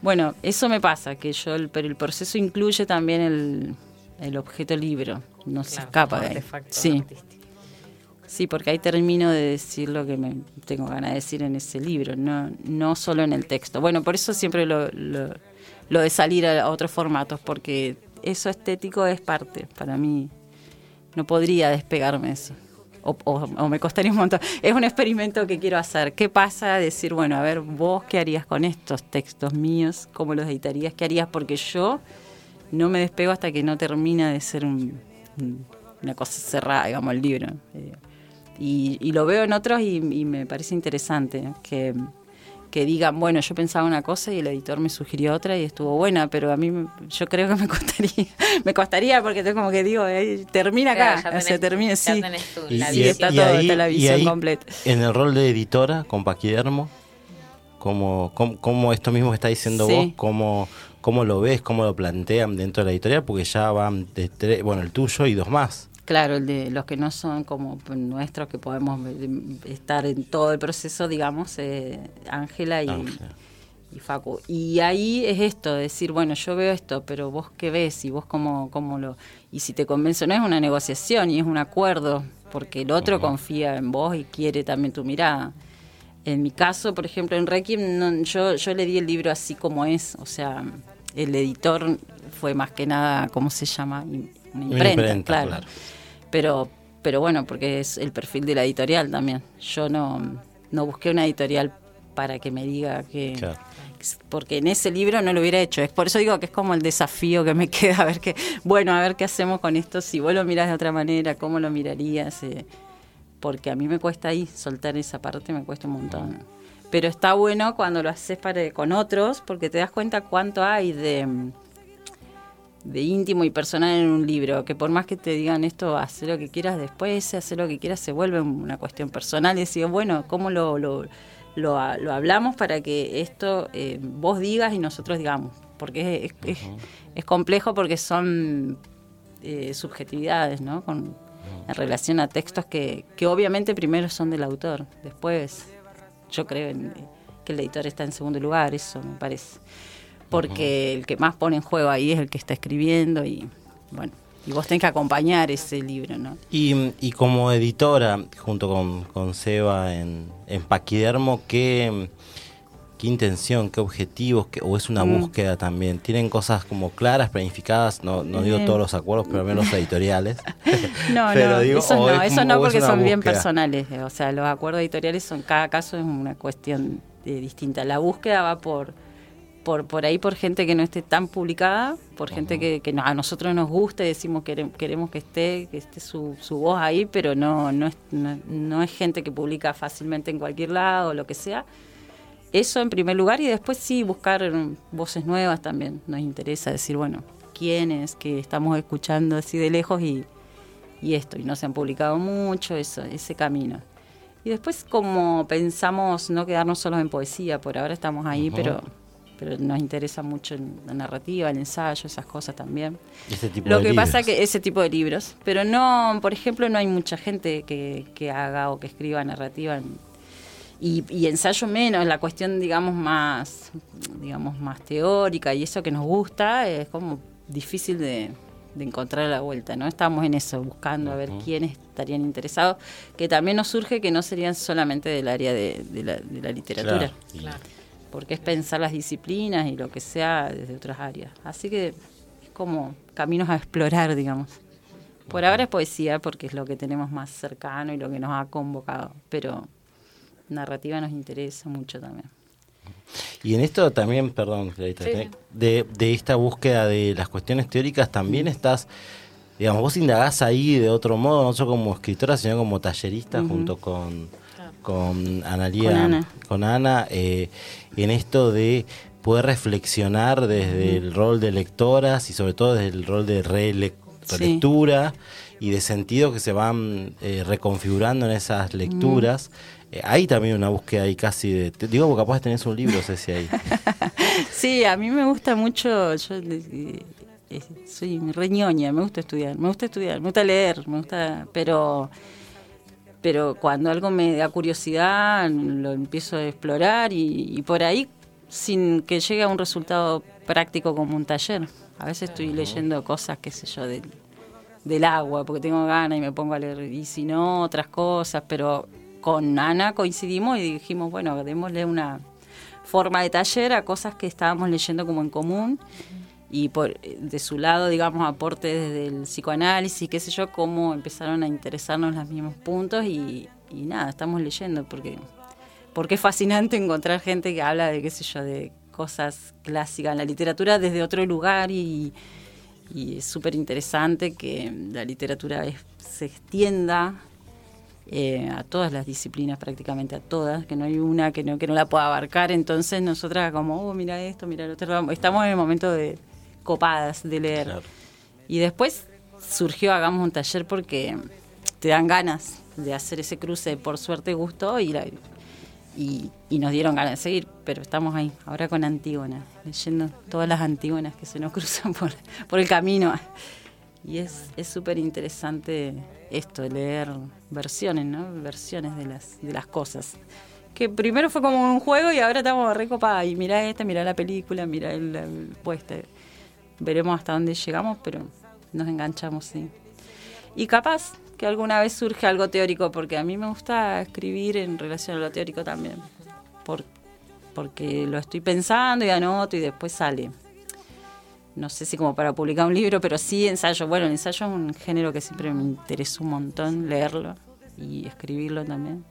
Speaker 7: Bueno, eso me pasa, que yo, pero el proceso incluye también el, el objeto libro, no se escapa de ahí. Sí. Sí, porque ahí termino de decir lo que me tengo ganas de decir en ese libro, no, no solo en el texto. Bueno, por eso siempre lo, lo, de salir a otros formatos, porque eso estético es parte, para mí no podría despegarme eso. O, o, me costaría un montón. Es un experimento que quiero hacer. ¿Qué pasa? Decir, bueno, a ver, vos qué harías con estos textos míos, cómo los editarías, qué harías, porque yo no me despego hasta que no termina de ser un- un- una cosa cerrada, digamos, el libro. Y, y lo veo en otros y, y me parece interesante que, que digan, bueno, yo pensaba una cosa y el editor me sugirió otra y estuvo buena, pero a mí me- yo creo que me costaría, me costaría porque tengo como que digo, eh, termina
Speaker 4: Claro,
Speaker 7: acá,
Speaker 4: ya
Speaker 7: o sea,
Speaker 4: tenés-
Speaker 7: termina, sí.
Speaker 5: Y-
Speaker 7: está
Speaker 5: y
Speaker 7: todo,
Speaker 5: ahí-
Speaker 7: está la
Speaker 5: y
Speaker 7: visión
Speaker 5: ahí,
Speaker 7: completa.
Speaker 5: En el rol de editora con Paquidermo, como, como, como esto mismo que está diciendo
Speaker 7: Sí.
Speaker 5: vos, cómo, cómo lo ves, cómo lo plantean dentro de la editorial, porque ya van de tres, bueno, el tuyo y dos más.
Speaker 7: Claro, el de los que no son como nuestros, que podemos eh, estar en todo el proceso, digamos, eh, Ángela y,
Speaker 5: Ángela.
Speaker 7: y Facu. Y ahí es esto, decir, bueno, yo veo esto, pero vos qué ves y vos cómo, cómo lo... Y si te convence, no es una negociación y es un acuerdo, porque el otro confía en vos y quiere también tu mirada. En mi caso, por ejemplo, en Requiem, no- yo, yo le di el libro así como es, o sea, el editor fue más que nada, ¿cómo se llama? Una
Speaker 5: Una
Speaker 7: imprenta,
Speaker 5: imprenta,
Speaker 7: claro.
Speaker 5: claro.
Speaker 7: Pero, pero bueno, porque es el perfil de la editorial también. Yo no, no busqué una editorial para que me diga que...
Speaker 5: Claro.
Speaker 7: Porque en ese libro no lo hubiera hecho. Es por eso digo que es como el desafío que me queda, a ver qué, bueno, a ver qué hacemos con esto, si vos lo mirás de otra manera, cómo lo mirarías. eh, porque a mí me cuesta ahí soltar esa parte, me cuesta un montón. Pero está bueno cuando lo haces para, con otros, porque te das cuenta cuánto hay de, de íntimo y personal en un libro, que por más que te digan esto, haz lo que quieras después, haz lo que quieras, se vuelve una cuestión personal. Y decir, bueno, ¿cómo lo, lo, lo, lo hablamos para que esto eh, vos digas y nosotros digamos? Porque es, es, es complejo porque son eh, subjetividades, ¿no? Con, en relación a textos que, que obviamente primero son del autor, después yo creo en- que el editor está en segundo lugar, eso me parece. Porque el que más pone en juego ahí es el que está escribiendo y bueno, y vos tenés que acompañar ese libro, ¿no?
Speaker 5: Y, y como editora, junto con, con Seba en, en Paquidermo, ¿qué, qué intención, qué objetivos, qué- o es una
Speaker 7: Mm.
Speaker 5: búsqueda también? ¿Tienen cosas como claras, planificadas? No, no digo
Speaker 7: Eh.
Speaker 5: todos los acuerdos, pero al menos editoriales.
Speaker 7: No,
Speaker 5: Pero
Speaker 7: no,
Speaker 5: digo,
Speaker 7: eso no,
Speaker 5: es
Speaker 7: eso no porque son bien personales, o sea, los acuerdos editoriales son, cada caso es una cuestión eh, distinta. La búsqueda va por, por, por ahí por gente que no esté tan publicada, por gente que, que no- a nosotros nos gusta y decimos que queremos, que esté, que esté su, su voz ahí, pero no, no, es, no, no es gente que publica fácilmente en cualquier lado o lo que sea. Eso en primer lugar y después sí buscar voces nuevas también. Nos interesa decir, bueno, quiénes que estamos escuchando así de lejos y, y esto, y no se han publicado mucho, eso, ese camino. Y después como pensamos no quedarnos solos en poesía, por ahora estamos ahí, pero, pero nos interesa mucho en la narrativa, el ensayo, esas cosas también.
Speaker 5: Ese tipo
Speaker 7: Lo
Speaker 5: de
Speaker 7: que pasa
Speaker 5: libros.
Speaker 7: que ese tipo de libros, pero no, por ejemplo, no hay mucha gente que, que haga o que escriba narrativa en- y, y ensayo menos, la cuestión digamos más, digamos más teórica y eso que nos gusta es como difícil de, de encontrar la vuelta, ¿no? Estamos en eso, buscando a ver quiénes estarían interesados, que también nos surge que no serían solamente del área de, de la, de la literatura
Speaker 5: Claro. Y-
Speaker 7: porque es pensar las disciplinas y lo que sea desde otras áreas. Así que es como caminos a explorar, digamos. Por ahora es poesía porque es lo que tenemos más cercano y lo que nos ha convocado, pero narrativa nos interesa mucho también.
Speaker 5: Y en esto también, perdón, Clarita,
Speaker 7: Sí,
Speaker 5: de, de esta búsqueda de las cuestiones teóricas, también estás, digamos, vos indagás ahí de otro modo, no solo como escritora, sino como tallerista junto con, con Analía,
Speaker 7: Con Ana.
Speaker 5: con Ana, eh, en esto de poder reflexionar desde el rol de lectoras y sobre todo desde el rol de
Speaker 7: Sí.
Speaker 5: relectura y de sentido que se van eh, reconfigurando en esas lecturas. Eh, hay también una búsqueda ahí casi de... te digo porque capaz tenés un libro, Ceci, ahí.
Speaker 7: Sí, a mí me gusta mucho, yo soy reñoña, me gusta estudiar, me gusta estudiar, me gusta leer, me gusta, pero pero cuando algo me da curiosidad lo empiezo a explorar y, y por ahí sin que llegue a un resultado práctico como un taller. A veces estoy leyendo cosas, qué sé yo, del, del agua, porque tengo ganas y me pongo a leer, y si no, otras cosas, pero con Ana coincidimos y dijimos, bueno, démosle una forma de taller a cosas que estábamos leyendo como en común y por de su lado, digamos, aporte desde el psicoanálisis, qué sé yo, cómo empezaron a interesarnos los mismos puntos y, y nada, estamos leyendo porque porque es fascinante encontrar gente que habla de, qué sé yo, de cosas clásicas en la literatura desde otro lugar y, es súper interesante que la literatura se extienda eh, a todas las disciplinas, prácticamente a todas, que no hay una que no, que no la pueda abarcar. Entonces nosotras como, oh, mira esto, mira lo otro, estamos en el momento de copadas de leer.
Speaker 5: Claro.
Speaker 7: Y después surgió, hagamos un taller porque te dan ganas de hacer ese cruce, por suerte gustó y, la- y, y nos dieron ganas de seguir, pero estamos ahí, ahora con Antígona, leyendo todas las Antígonas que se nos cruzan por, por el camino. Y es es súper interesante esto, leer versiones, ¿no? Versiones de las, de las cosas. Que primero fue como un juego y ahora estamos recopadas. Y mira esta, mira la película, mira el, el puesta. Veremos hasta dónde llegamos, pero nos enganchamos, sí. Y capaz que alguna vez surge algo teórico, porque a mí me gusta escribir en relación a lo teórico también. Por- porque lo estoy pensando y anoto y después sale no sé si como para publicar un libro, pero sí ensayo. Bueno, el ensayo es un género que siempre me interesó un montón leerlo y escribirlo también.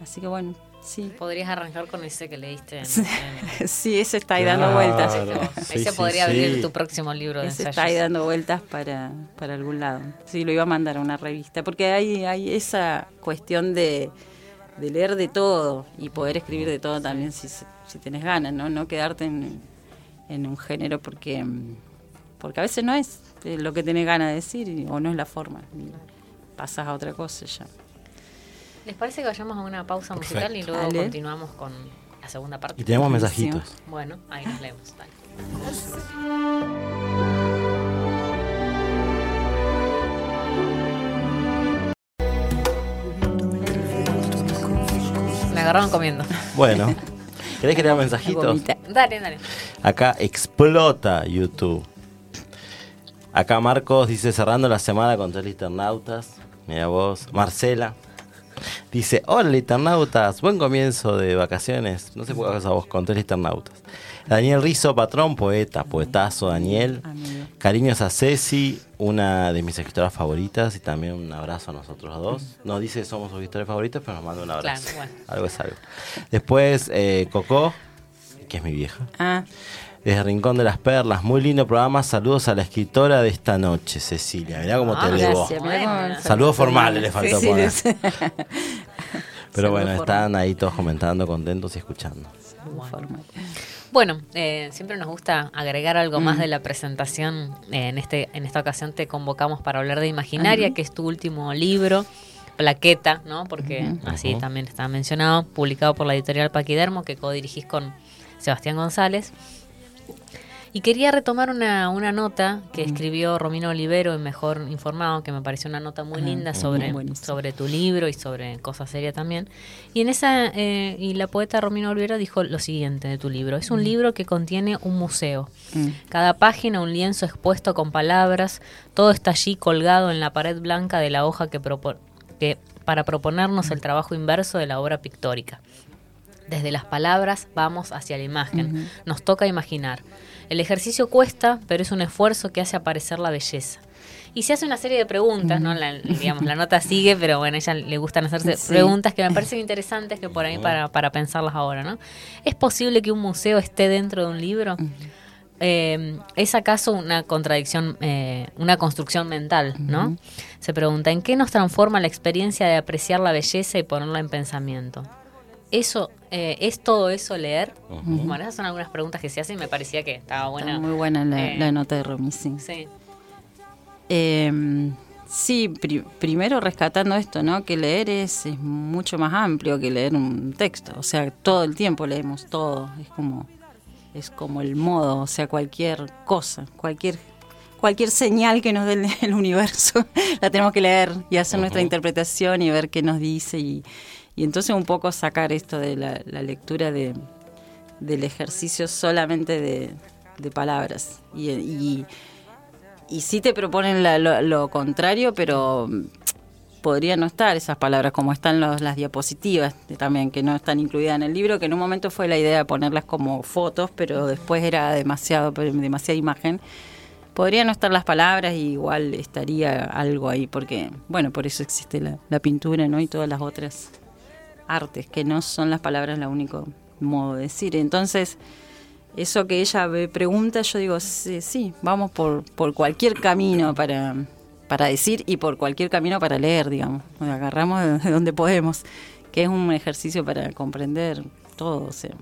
Speaker 7: Así que bueno, sí.
Speaker 4: Podrías arrancar con ese que leíste. En,
Speaker 7: Sí,
Speaker 4: en-
Speaker 7: sí ese está ahí dando vueltas.
Speaker 5: Sí,
Speaker 4: ese
Speaker 5: sí,
Speaker 4: podría
Speaker 5: sí.
Speaker 4: abrir tu próximo libro de
Speaker 7: Ese
Speaker 4: ensayos.
Speaker 7: está ahí dando vueltas para, para algún lado. Sí, lo iba a mandar a una revista, porque hay, hay esa cuestión de, de leer de todo y poder escribir de todo también si, si tenés ganas, ¿no? No quedarte en, en un género porque, porque a veces no es eh, lo que tenés ganas de decir o no es la forma. y pasas a otra cosa ya.
Speaker 4: ¿Les parece que vayamos a una pausa musical y luego
Speaker 7: Dale.
Speaker 4: continuamos con la segunda parte?
Speaker 5: Y tenemos mensajitos.
Speaker 4: Bueno, ahí nos leemos. Dale. Me agarraron comiendo.
Speaker 5: Bueno, ¿querés que lea mensajitos?
Speaker 4: Dale, dale.
Speaker 5: Acá explota YouTube. Acá Marcos dice cerrando la semana con tres liternautas. Mira vos. Marcela dice: Hola liternautas, buen comienzo de vacaciones. No sé por qué a vos con tres liternautas. Daniel Rizo, patrón, poeta, poetazo Daniel.
Speaker 7: Amigo.
Speaker 5: Cariños a Ceci, una de mis escritoras favoritas y también un abrazo a nosotros dos. Nos dice que somos sus escritores favoritos, pero nos manda un abrazo.
Speaker 4: Claro, bueno.
Speaker 5: Algo es algo. Después, eh, Coco, que es mi vieja.
Speaker 7: Ah,
Speaker 5: Desde Rincón de las Perlas, muy lindo programa. Saludos a la escritora de esta noche, Cecilia. Mirá cómo te
Speaker 4: Ah,
Speaker 5: elevó. Saludos formales le faltó
Speaker 7: Sí,
Speaker 5: poner.
Speaker 7: sí.
Speaker 5: Pero bueno, están ahí todos comentando, contentos y escuchando.
Speaker 7: Formal.
Speaker 4: Bueno, eh, siempre nos gusta agregar algo más de la presentación. Eh, en, este, en esta ocasión te convocamos para hablar de Imaginaria, que es tu último libro, Plaqueta, ¿no? Porque así también está mencionado, publicado por la editorial Paquidermo, que codirigís con Sebastián González. Y quería retomar una, una nota que escribió Romino Olivero en Mejor Informado, que me pareció una nota muy linda sobre, sobre tu libro y sobre cosas serias también. Y en esa eh, y la poeta Romino Olivero dijo lo siguiente de tu libro. Es un libro que contiene un museo.
Speaker 7: Mm.
Speaker 4: Cada página un lienzo expuesto con palabras, todo está allí colgado en la pared blanca de la hoja que, que para proponernos el trabajo inverso de la obra pictórica. Desde las palabras vamos hacia la imagen. Nos toca imaginar. El ejercicio cuesta, pero es un esfuerzo que hace aparecer la belleza. Y se hace una serie de preguntas, ¿no? La, digamos, la nota sigue, pero bueno, a ella le gustan hacerse
Speaker 7: Sí.
Speaker 4: preguntas que me parecen interesantes que por ahí para, para pensarlas ahora, ¿no? ¿Es posible que un museo esté dentro de un libro? Eh, ¿Es acaso una contradicción, eh, una construcción mental, no? Se pregunta, ¿en qué nos transforma la experiencia de apreciar la belleza y ponerla en pensamiento? Eso, eh, ¿Es todo eso leer? Bueno, esas son algunas preguntas que se hacen y me parecía que estaba buena.
Speaker 7: Está muy buena la,
Speaker 4: Eh,
Speaker 7: la nota de Romy, sí.
Speaker 4: Sí.
Speaker 7: Eh, sí, pri- primero rescatando esto, ¿no? Que leer es, es mucho más amplio que leer un texto. O sea, todo el tiempo leemos todo. Es como, es como el modo, o sea, cualquier cosa, cualquier, cualquier señal que nos dé el, el universo, la tenemos que leer y hacer nuestra interpretación y ver qué nos dice. Y, y entonces un poco sacar esto de la, lectura de, del ejercicio solamente de, palabras. Y, y, y sí te proponen la- lo, contrario, pero podría no estar esas palabras como están los- las diapositivas también, que no están incluidas en el libro, que en un momento fue la idea de ponerlas como fotos, pero después era demasiado, demasiada imagen. Podrían no estar las palabras y igual estaría algo ahí, porque, bueno, por eso existe la, la pintura, ¿no? Y todas las otras artes, que no son las palabras el único modo de decir. Entonces, eso que ella me pregunta, yo digo, sí, sí, vamos por, por cualquier camino para, para decir y por cualquier camino para leer, digamos. Nos agarramos de donde podemos, que es un ejercicio para comprender todo. O sea.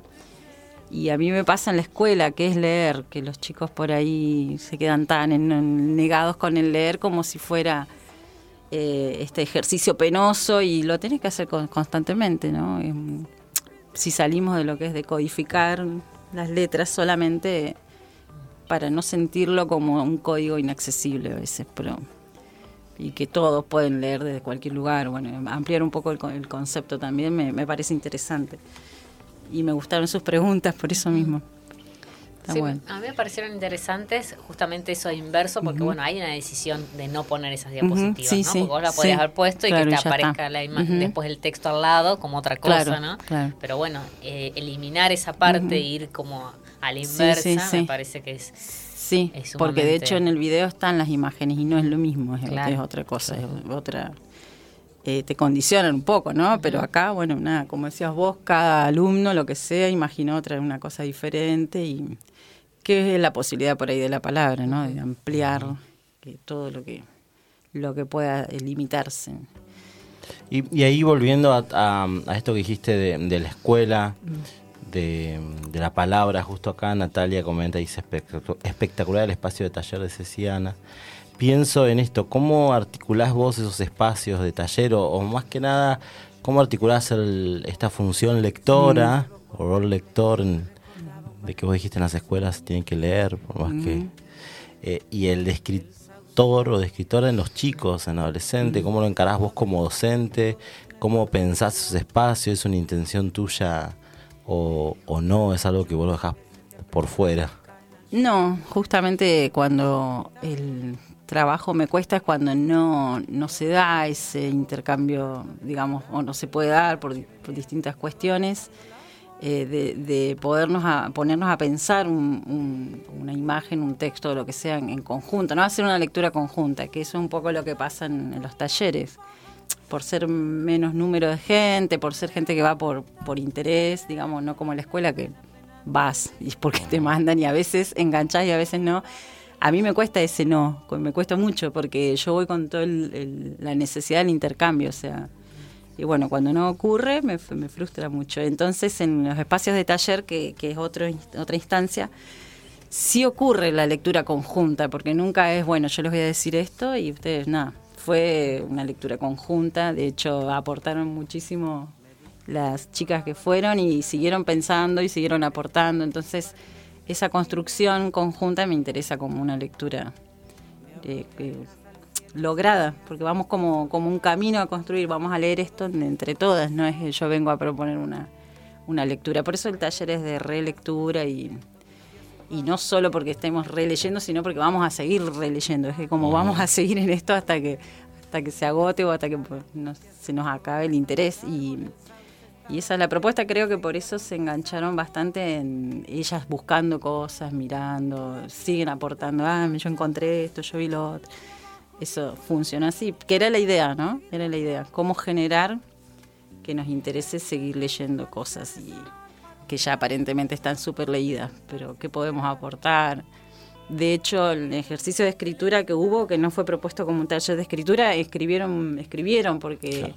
Speaker 7: Y a mí me pasa en la escuela, que es leer, que los chicos por ahí se quedan tan en- negados con el leer como si fuera eh, este ejercicio penoso y lo tenés que hacer con- constantemente, ¿no? Em, si salimos de lo que es decodificar las letras solamente para no sentirlo como un código inaccesible a veces, pero y que todos pueden leer desde cualquier lugar. Bueno, ampliar un poco el, el concepto también me, me parece interesante. Y me gustaron sus preguntas por eso mismo. Está
Speaker 4: Sí,
Speaker 7: bueno.
Speaker 4: A mí me parecieron interesantes justamente eso de inverso, porque bueno, hay una decisión de no poner esas diapositivas,
Speaker 7: sí,
Speaker 4: ¿no?
Speaker 7: sí,
Speaker 4: porque vos la podés haber puesto y que te aparezca la imagen, después el texto al lado como otra cosa,
Speaker 7: Claro,
Speaker 4: ¿no?
Speaker 7: claro.
Speaker 4: Pero bueno, eh, eliminar esa parte e ir como a la inversa,
Speaker 7: sí, sí.
Speaker 4: me parece que es...
Speaker 7: Sí,
Speaker 4: es
Speaker 7: porque de hecho en el video están las imágenes y no es lo mismo, es otra cosa, es otra... eh, te condicionan un poco, ¿no? Pero acá, bueno, nada, como decías vos, cada alumno, lo que sea, imaginó otra una cosa diferente y que es la posibilidad por ahí de la palabra, ¿no? De ampliar que todo lo que lo que pueda eh, limitarse.
Speaker 5: Y, y ahí volviendo a, a- a esto que dijiste de, de la escuela, de, de la palabra, justo acá Natalia comenta, dice "Espectacu- espectacular el espacio de taller de Ceciana. Pienso en esto, ¿cómo articulás vos esos espacios de taller o, o más que nada, cómo articulás el- esta función lectora o rol lector en- de que vos dijiste en las escuelas tienen que leer, por más que... eh, y el escritor o de escritora en los chicos, en adolescentes, ¿cómo lo encarás vos como docente? ¿Cómo pensás esos espacios? ¿Es una intención tuya o, o no? ¿Es algo que vos lo dejás por fuera?
Speaker 7: No, justamente cuando el trabajo me cuesta es cuando no, no se da ese intercambio, digamos, o no se puede dar por, por distintas cuestiones, eh, de, de podernos a, ponernos a pensar un- un- una imagen, un texto, lo que sea, en, en conjunto, no hacer una lectura conjunta, que eso es un poco lo que pasa en, en los talleres. Por ser menos número de gente, por ser gente que va por, por interés, digamos, no como en la escuela que vas y es porque te mandan y a veces enganchás y a veces no. A mí me cuesta ese no, me cuesta mucho porque yo voy con toda la necesidad del intercambio, o sea, y bueno, cuando no ocurre me, frustra mucho. Entonces en los espacios de taller, que, es otro, otra instancia, sí ocurre la lectura conjunta, porque nunca es, bueno, yo les voy a decir esto y ustedes nada. Fue una lectura conjunta, de hecho aportaron muchísimo las chicas que fueron y siguieron pensando y siguieron aportando. Entonces, esa construcción conjunta me interesa como una lectura eh, lograda, porque vamos como, como un camino a construir, vamos a leer esto entre todas, no es que yo vengo a proponer una, una lectura. Por eso el taller es de relectura y, y no solo porque estemos releyendo, sino porque vamos a seguir releyendo. Es que como vamos a seguir en esto hasta que hasta que se agote o hasta que pues, nos- se nos acabe el interés y, y esa es la propuesta. Creo que por eso se engancharon bastante en ellas buscando cosas, mirando, siguen aportando. Ah, yo encontré esto, yo vi lo otro. Eso funcionó así, que era la idea, ¿no? Era la idea. Cómo generar que nos interese seguir leyendo cosas y que ya aparentemente están súper leídas, pero qué podemos aportar. De hecho, el ejercicio de escritura que hubo, que no fue propuesto como un taller de escritura, escribieron, escribieron porque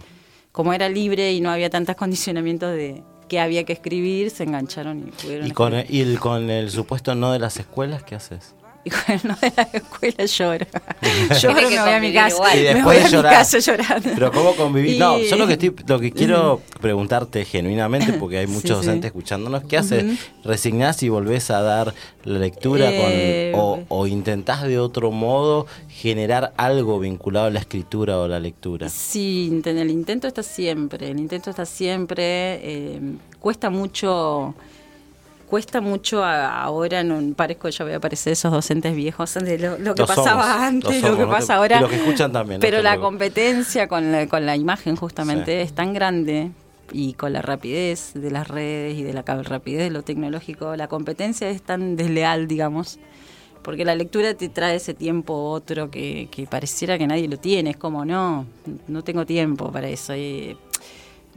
Speaker 7: como era libre y no había tantos condicionamientos de que había que escribir, se engancharon y pudieron
Speaker 5: ¿Y con,
Speaker 7: escribir.
Speaker 5: y el, con el supuesto no de las escuelas qué haces?
Speaker 7: Y con el no de la escuela lloro. lloro,
Speaker 4: que
Speaker 7: me voy a mi casa.
Speaker 4: igual.
Speaker 5: Y
Speaker 7: me
Speaker 5: después
Speaker 7: voy a mi
Speaker 5: llorar.
Speaker 7: casa llorando.
Speaker 5: Pero ¿cómo convivir? No,
Speaker 7: Y-
Speaker 5: yo lo que, estoy, lo que quiero preguntarte genuinamente, porque hay muchos
Speaker 7: sí.
Speaker 5: docentes escuchándonos, ¿qué haces? ¿Resignás y volvés a dar la lectura
Speaker 7: Eh,
Speaker 5: con, o, o intentás de otro modo generar algo vinculado a la escritura o la lectura?
Speaker 7: Sí, el intento está siempre, el intento está siempre. eh, cuesta mucho, cuesta mucho a- ahora, no parezco yo voy a parecer esos docentes viejos de lo, lo que pasaba
Speaker 5: somos,
Speaker 7: antes,
Speaker 5: lo
Speaker 7: que
Speaker 5: no te-
Speaker 7: pasa ahora.
Speaker 5: y los que escuchan también,
Speaker 7: Pero la competencia con la, con la imagen justamente
Speaker 5: Sí.
Speaker 7: es tan grande y con la rapidez de las redes y de la rapidez de lo tecnológico, la competencia es tan desleal, digamos. Porque la lectura te trae ese tiempo otro que, que pareciera que nadie lo tiene. Es como, no, no tengo tiempo para eso. Y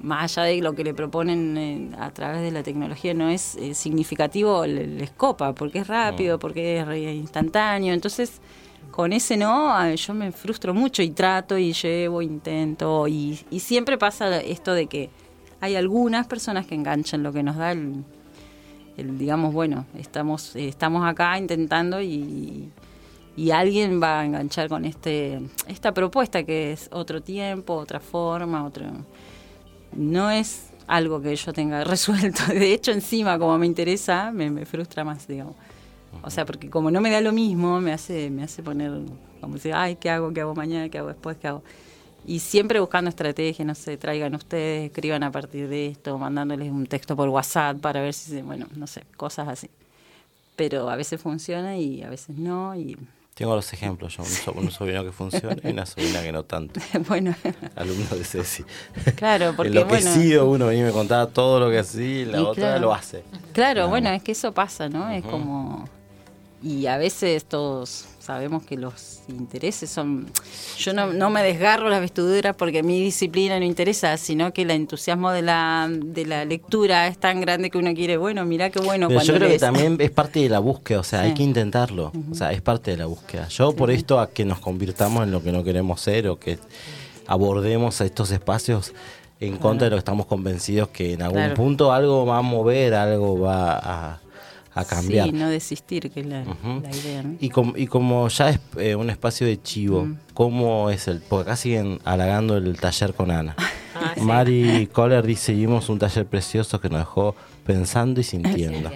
Speaker 7: más allá de lo que le proponen eh, a través de la tecnología, no es eh, significativo, le- les copa, porque es rápido, porque es instantáneo. Entonces, con ese no, yo me frustro mucho y trato y llevo, intento. Y, y siempre pasa esto de que hay algunas personas que enganchan lo que nos da el, el, digamos, bueno, estamos, eh, estamos acá intentando y, y alguien va a enganchar con este esta propuesta que es otro tiempo, otra forma, otro no es algo que yo tenga resuelto. De hecho, encima, como me interesa, me, frustra más, digamos. O sea, porque como no me da lo mismo, me hace, me hace poner, como decir, ay, ¿qué hago? ¿Qué hago mañana? ¿Qué hago después? ¿Qué hago? Y siempre buscando estrategias, no sé, traigan ustedes, escriban a partir de esto, mandándoles un texto por WhatsApp para ver si, se, bueno, no sé, cosas así. Pero a veces funciona y a veces no. Y
Speaker 5: Tengo los ejemplos, yo, un, so- un sobrino que funciona y una sobrina que no tanto.
Speaker 7: bueno,
Speaker 5: Alumno de Ceci.
Speaker 7: claro, porque bueno.
Speaker 5: Enloquecido uno venía y me contaba todo lo que hacía y la
Speaker 7: Y
Speaker 5: otra
Speaker 7: claro.
Speaker 5: lo hace.
Speaker 7: Claro, bueno, es que eso pasa, ¿no? Es como... Y a veces todos sabemos que los intereses son... Yo no, no me desgarro las vestiduras porque mi disciplina no interesa, sino que el entusiasmo de la, de la lectura es tan grande que uno quiere, bueno, mira qué bueno
Speaker 5: Pero
Speaker 7: cuando
Speaker 5: yo creo que también es parte de la búsqueda, o sea, hay que intentarlo. O sea, es parte de la búsqueda. Yo por esto a que nos convirtamos en lo que no queremos ser o que abordemos a estos espacios en contra de lo que estamos convencidos que en algún
Speaker 7: Claro.
Speaker 5: punto algo va a mover, algo va a, a cambiar.
Speaker 7: Sí, no desistir, que es la, la idea, ¿no?
Speaker 5: Y, com- y como ya es eh, un espacio de chivo,
Speaker 7: Mm.
Speaker 5: ¿cómo es el? Porque acá siguen halagando el taller con Ana.
Speaker 4: Ah, sí.
Speaker 5: Mari Kohler dice, seguimos un taller precioso que nos dejó pensando y sintiendo.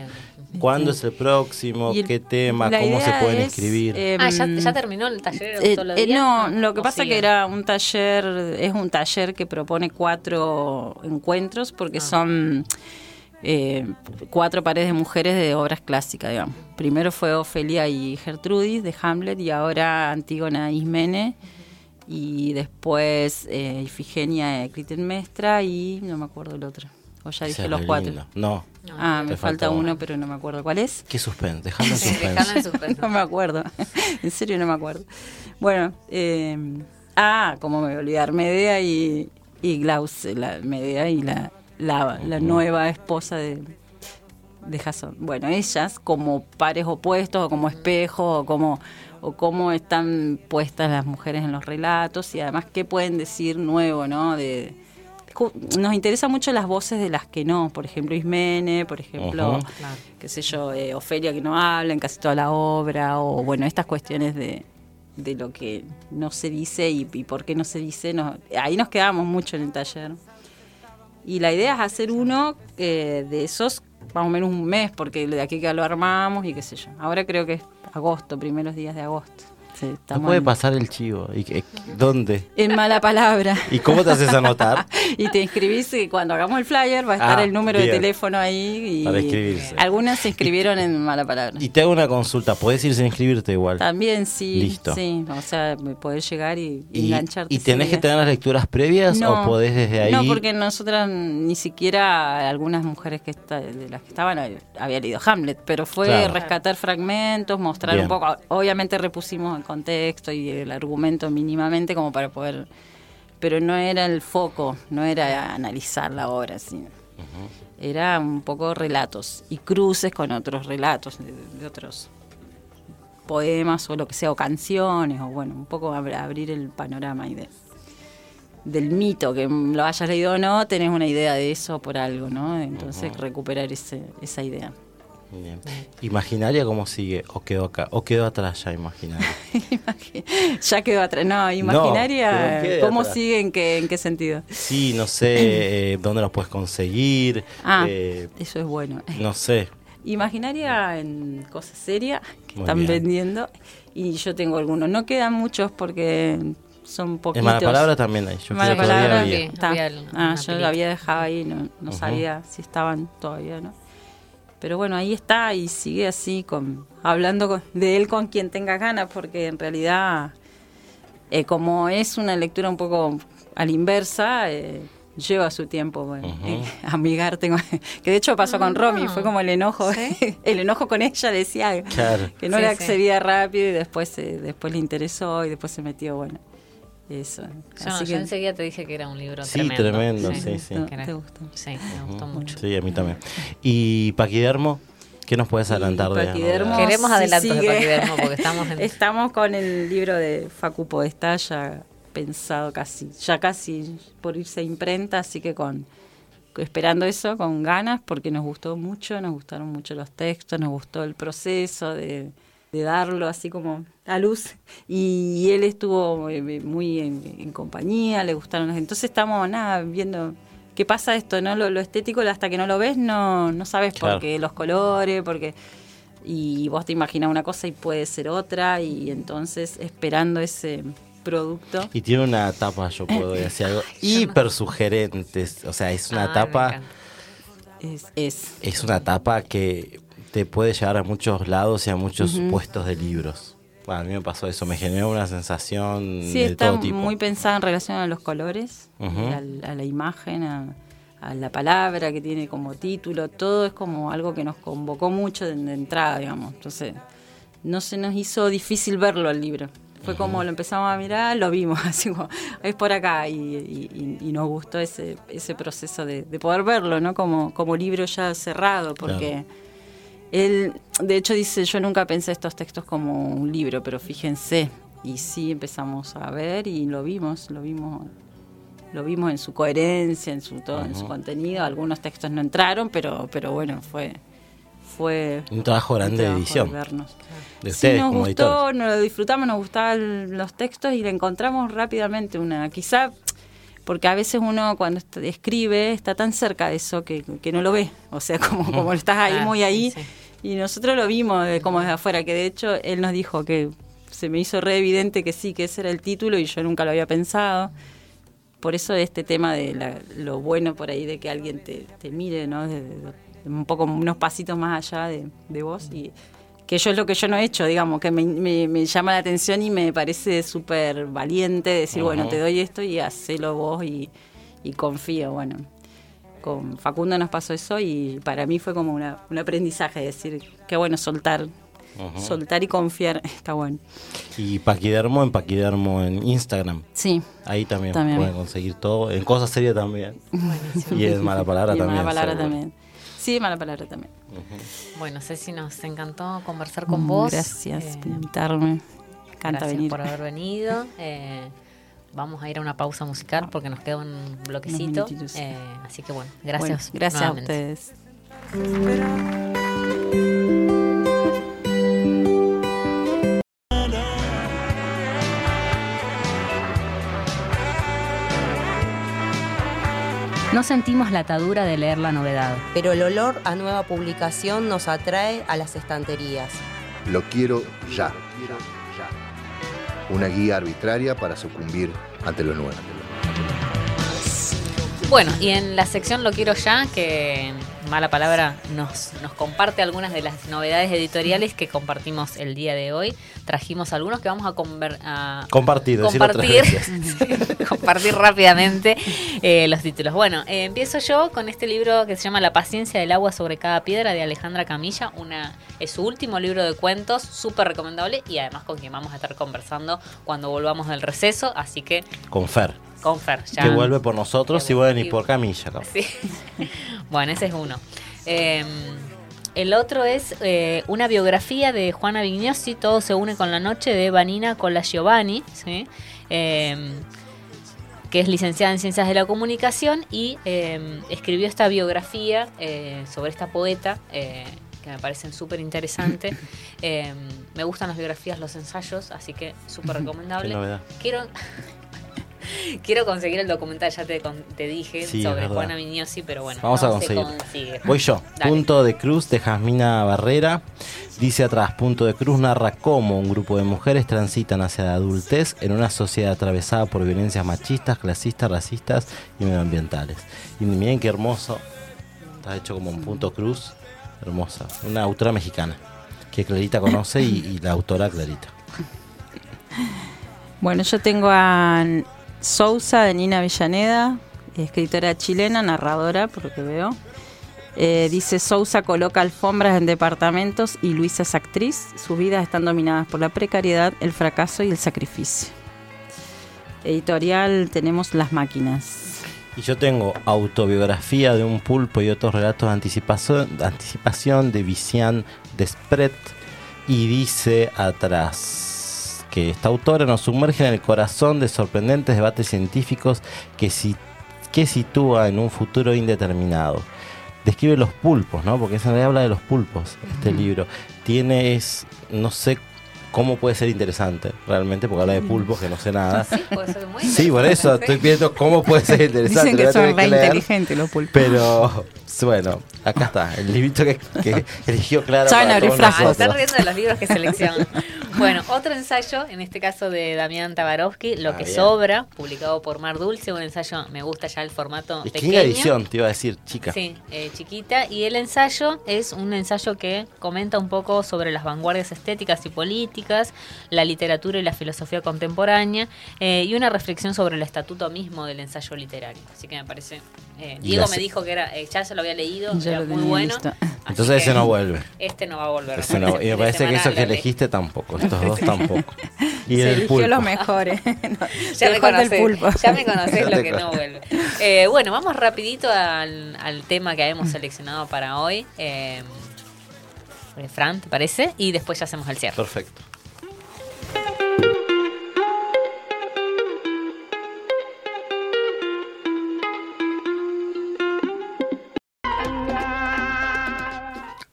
Speaker 5: ¿Cuándo es el próximo?
Speaker 7: El-
Speaker 5: ¿Qué tema? ¿Cómo se pueden
Speaker 7: es,
Speaker 5: inscribir?
Speaker 7: eh,
Speaker 4: Ah, ¿ya, ya terminó el taller
Speaker 7: Eh,
Speaker 4: solo
Speaker 7: eh, no, lo que
Speaker 4: ¿O
Speaker 7: pasa
Speaker 4: sigue?
Speaker 7: que era un taller, es un taller que propone cuatro encuentros
Speaker 4: Ah.
Speaker 7: porque son eh, cuatro pares de mujeres de obras clásicas, digamos. Primero fue Ofelia y Gertrudis de Hamlet y ahora Antígona e Ismene y después eh, Ifigenia de Clitemnestra y no me acuerdo el otro. O ya dije los cuatro.
Speaker 5: lindo. No,
Speaker 7: Ah, me
Speaker 5: falta
Speaker 7: falta
Speaker 5: uno.
Speaker 7: pero no me acuerdo cuál es.
Speaker 5: qué suspense, dejando en suspense.
Speaker 4: dejalo en suspenso.
Speaker 7: no me acuerdo. en serio no me acuerdo. Bueno, eh, ah, como me voy a olvidar, Medea y, y Glaus, la Medea y la, la, la nueva esposa de, de Jason. Bueno, ellas como pares opuestos o como espejos o como o cómo están puestas las mujeres en los relatos y además qué pueden decir nuevo, ¿no? De, nos interesa mucho las voces de las que no, por ejemplo Ismene, por ejemplo, qué sé yo, eh, Ofelia que no habla en casi toda la obra, o bueno, estas cuestiones de, de lo que no se dice y, y por qué no se dice, nos- ahí nos quedamos mucho en el taller. Y la idea es hacer uno eh, de esos más o menos un mes, porque de aquí que lo armamos y qué sé yo. Ahora creo que es agosto, primeros días de agosto. Sí,
Speaker 5: No puede
Speaker 7: en-
Speaker 5: pasar el chivo. ¿Y ¿Dónde?
Speaker 7: en mala palabra.
Speaker 5: ¿Y cómo te haces anotar?
Speaker 7: y te inscribís y cuando hagamos el flyer va a estar
Speaker 5: Ah,
Speaker 7: el número de teléfono ahí. Y
Speaker 5: Para inscribirse.
Speaker 7: Algunas se inscribieron en mala palabra.
Speaker 5: Y te hago una consulta, puedes irse a inscribirte igual.
Speaker 7: También sí,
Speaker 5: Listo.
Speaker 7: sí, o sea, podés llegar y,
Speaker 5: Y,
Speaker 7: engancharte.
Speaker 5: ¿Y tenés que tener las lecturas previas o podés desde ahí?
Speaker 7: No, porque nosotras ni siquiera algunas mujeres que está- de las que estaban hab- había leído Hamlet, pero fue
Speaker 5: Claro.
Speaker 7: rescatar fragmentos, mostrar
Speaker 5: Bien.
Speaker 7: un poco. Obviamente repusimos contexto y el argumento mínimamente como para poder. Pero no era el foco, no era analizar la obra, sino. Era un poco relatos y cruces con otros relatos de, de otros poemas o lo que sea, o canciones, o bueno, un poco ab- abrir el panorama y de, del mito, que lo hayas leído o no, tenés una idea de eso por algo, ¿no? Entonces recuperar ese, esa idea.
Speaker 5: Bien. ¿Imaginaria cómo sigue? ¿O quedó acá? ¿O quedó atrás ya Imaginaria?
Speaker 7: ya quedó atrás. No, imaginaria, ¿cómo
Speaker 5: atrás.
Speaker 7: sigue? ¿En qué, en qué sentido?
Speaker 5: Sí, no sé eh, dónde los puedes conseguir.
Speaker 7: Ah,
Speaker 5: eh,
Speaker 7: eso es bueno.
Speaker 5: no sé.
Speaker 7: Imaginaria en cosas serias que
Speaker 5: Muy
Speaker 7: están
Speaker 5: bien.
Speaker 7: vendiendo y yo tengo algunos. No quedan muchos porque son
Speaker 5: En
Speaker 7: poquitos.
Speaker 5: mala palabra también hay. Yo
Speaker 7: Mala palabra,
Speaker 5: había.
Speaker 4: Había
Speaker 7: Ah, yo lo había dejado ahí, no, no sabía si estaban todavía, ¿no? Pero bueno, ahí está y sigue así, con hablando con- de él con quien tenga ganas, porque en realidad, eh, como es una lectura un poco a la inversa, eh, lleva su tiempo bueno, eh, amigarte. con- que de hecho pasó con Romy, fue como el enojo, el enojo con ella, decía
Speaker 5: Claro.
Speaker 7: que no
Speaker 4: Sí,
Speaker 7: le
Speaker 4: sí.
Speaker 7: accedía rápido y después, eh, después le interesó y después se metió, bueno. Eso.
Speaker 4: Yo,
Speaker 7: Así
Speaker 4: yo
Speaker 7: que
Speaker 4: enseguida te dije que era un libro
Speaker 5: Sí,
Speaker 4: tremendo.
Speaker 5: tremendo, sí, sí.
Speaker 7: ¿te, gustó?
Speaker 4: Sí, me gustó mucho.
Speaker 5: Sí, a mí también. Y Paquidermo, ¿qué nos puedes adelantar de
Speaker 7: Paquidermo?
Speaker 4: Queremos
Speaker 7: sí
Speaker 4: adelantos de. Paquidermo porque estamos en...
Speaker 7: Estamos con el libro de Facu Podestá ya pensado casi, ya casi por irse a imprenta, así que con esperando eso con ganas porque nos gustó mucho, nos gustaron mucho los textos, nos gustó el proceso de, de darlo así como a luz y él estuvo eh, muy en, en compañía, le gustaron los... Entonces estamos nada viendo qué pasa esto, ¿no? Lo, lo estético hasta que no lo ves no, no sabes
Speaker 5: Claro.
Speaker 7: por qué los colores, porque y vos te imaginas una cosa y puede ser otra y entonces esperando ese producto
Speaker 5: Y tiene una tapa, yo puedo decir algo, hiper sugerente. O sea, es una
Speaker 4: me
Speaker 5: tapa,
Speaker 7: es, es
Speaker 5: es una tapa que te puede llevar a muchos lados y a muchos puestos de libros. Bueno, a mí me pasó eso, me generó una sensación
Speaker 7: sí
Speaker 5: de
Speaker 7: está
Speaker 5: todo tipo.
Speaker 7: muy pensada en relación a los colores al- a, la imagen a, a la palabra que tiene como título todo es como algo que nos convocó mucho de, de entrada digamos entonces no se nos hizo difícil verlo el libro fue como lo empezamos a mirar, lo vimos, así como, es por acá, y, y- y- y nos gustó ese, ese proceso de, de poder verlo, ¿no? Como, como libro ya cerrado, porque él, de hecho, dice, yo nunca pensé estos textos como un libro, pero fíjense, y sí empezamos a ver y lo vimos, lo vimos lo vimos en su coherencia, en su todo, en su contenido. Algunos textos no entraron, pero, pero bueno, fue fue
Speaker 5: Un trabajo
Speaker 7: un
Speaker 5: grande de
Speaker 7: trabajo
Speaker 5: edición.
Speaker 7: vernos.
Speaker 5: De
Speaker 7: Sí,
Speaker 5: ustedes
Speaker 7: nos
Speaker 5: como
Speaker 7: gustó,
Speaker 5: editores.
Speaker 7: nos lo disfrutamos, nos gustaban los textos y le encontramos rápidamente una, quizá porque a veces uno cuando escribe está tan cerca de eso que, que no lo ve, o sea, como, como estás ahí
Speaker 4: Ah,
Speaker 7: muy ahí
Speaker 4: sí.
Speaker 7: y nosotros lo vimos de, como desde afuera, que de hecho él nos dijo que se me hizo re evidente que sí, que ese era el título y yo nunca lo había pensado. Por eso este tema de la- lo bueno por ahí de que alguien te, te mire, ¿no? De un poco unos pasitos más allá de, de vos y que yo es lo que yo no he hecho, digamos, que me, me- me llama la atención y me parece súper valiente decir, bueno, te doy esto y hacelo vos y, y confío, bueno. Con Facundo nos pasó eso y para mí fue como una, un aprendizaje, decir, qué bueno soltar, soltar y confiar, está bueno.
Speaker 5: Y Paquidermo en Paquidermo en Instagram.
Speaker 7: Sí,
Speaker 5: Ahí también,
Speaker 7: También.
Speaker 5: pueden conseguir todo. En Cosas Serias también. y en Mala Palabra
Speaker 7: y
Speaker 5: también.
Speaker 7: mala palabra también. Sí, mala palabra también.
Speaker 4: Bueno, Ceci, nos encantó conversar con vos.
Speaker 7: Gracias
Speaker 4: Eh,
Speaker 7: por invitarme. Me encanta
Speaker 4: gracias
Speaker 7: venir.
Speaker 4: por haber venido. Eh, vamos a ir a una pausa musical porque nos queda un bloquecito. Eh, así que bueno,
Speaker 7: Bueno,
Speaker 4: gracias.
Speaker 7: gracias a ustedes.
Speaker 1: No sentimos la atadura de leer la novedad.
Speaker 3: Pero el olor a nueva publicación nos atrae a las estanterías.
Speaker 2: Lo quiero ya. Una guía arbitraria para sucumbir ante lo nuevo.
Speaker 4: Bueno, y en la sección Lo Quiero Ya, que Mala Palabra nos, nos comparte algunas de las novedades editoriales que compartimos el día de hoy. Trajimos algunos que vamos a, conver- a
Speaker 5: Compartir,
Speaker 4: compartir. Sí, compartir rápidamente eh, los títulos. Bueno, eh, empiezo yo con este libro que se llama La paciencia del agua sobre cada piedra de Alejandra Camilla. Una, es su último libro de cuentos, súper recomendable y además con quien vamos a estar conversando cuando volvamos del receso. Así que
Speaker 5: Con Fer.
Speaker 4: Con Fer. ya-
Speaker 5: Que vuelve por nosotros
Speaker 4: Que
Speaker 5: y vuelve ni por Camilla. capaz.
Speaker 4: Sí. bueno, ese es uno. Eh, el otro es eh, una biografía de Juana Vignosi, Todo se une con la noche, de Vanina Cola Giovanni, ¿sí? Eh, que es licenciada en Ciencias de la Comunicación y eh, escribió esta biografía eh, sobre esta poeta. eh, que me parecen súper interesantes. Eh, me gustan las biografías, los ensayos, así que súper
Speaker 5: Qué
Speaker 4: recomendable.
Speaker 5: novedad.
Speaker 4: Quiero, quiero conseguir el documental, ya te, dije,
Speaker 5: Sí,
Speaker 4: sobre
Speaker 5: verdad.
Speaker 4: Juana Vignosi, pero bueno,
Speaker 5: Vamos a
Speaker 4: no se
Speaker 5: conseguir.
Speaker 4: consigue.
Speaker 5: Voy yo.
Speaker 4: Dale.
Speaker 5: Punto de Cruz de Jasmina Barrera. Dice atrás, Punto de Cruz narra cómo un grupo de mujeres transitan hacia la adultez en una sociedad atravesada por violencias machistas, clasistas, racistas y medioambientales. Y miren qué hermoso. Está hecho como un punto cruz. Hermosa. Una autora mexicana que Clarita conoce y, y la autora Clarita.
Speaker 7: Bueno, yo tengo a Sousa de Nina Villaneda, escritora chilena, narradora, por lo que veo. Eh, dice Sousa coloca alfombras en departamentos y Luisa es actriz. Sus vidas están dominadas por la precariedad, el fracaso y el sacrificio. editorial tenemos Las Máquinas.
Speaker 5: Y yo tengo autobiografía de un pulpo y otros relatos de anticipación, anticipación de Vician Despret. Y dice atrás que esta autora nos sumerge en el corazón de sorprendentes debates científicos que, si, que sitúa en un futuro indeterminado. Describe los pulpos, ¿no? Porque en realidad habla de los pulpos, este libro. Tiene, es, no sé cómo puede ser interesante realmente, porque habla de pulpos que no sé nada.
Speaker 4: Sí, puede ser muy
Speaker 5: Sí, por eso estoy viendo cómo puede ser interesante.
Speaker 7: Dicen que son re inteligentes los pulpos.
Speaker 5: Pero bueno, acá está, el librito que, que eligió Clara.
Speaker 7: Saben abrir frascos.
Speaker 4: Ah, están riendo de los libros que seleccionan. Bueno, otro ensayo, en este caso de Damián Tabarovsky, Lo
Speaker 5: Ah,
Speaker 4: que
Speaker 5: bien.
Speaker 4: sobra, publicado por Mar Dulce, un ensayo, me gusta ya el formato
Speaker 5: Es
Speaker 4: pequeño.
Speaker 5: que edición, te iba a decir, chica.
Speaker 4: Sí, eh, chiquita. Y el ensayo es un ensayo que comenta un poco sobre las vanguardias estéticas y políticas, la literatura y la filosofía contemporánea, eh, y una reflexión sobre el estatuto mismo del ensayo literario. Así que me parece. eh, Diego me dijo que era, eh, ya se lo había leído,
Speaker 7: Ya
Speaker 4: era
Speaker 7: lo
Speaker 4: muy bueno.
Speaker 5: Entonces ese no vuelve.
Speaker 4: Este no va a volver.
Speaker 5: Ese no- y me parece que eso que elegiste tampoco, estos dos tampoco. Y
Speaker 7: Se
Speaker 5: el pulpo.
Speaker 7: los mejores.
Speaker 4: Ya me, conocés,
Speaker 7: pulpo.
Speaker 4: ya me conocés lo que no vuelve. Eh, bueno, vamos rapidito al, al tema que habíamos seleccionado para hoy. Eh, Fran, ¿te parece? Y después ya hacemos el cierre.
Speaker 5: Perfecto.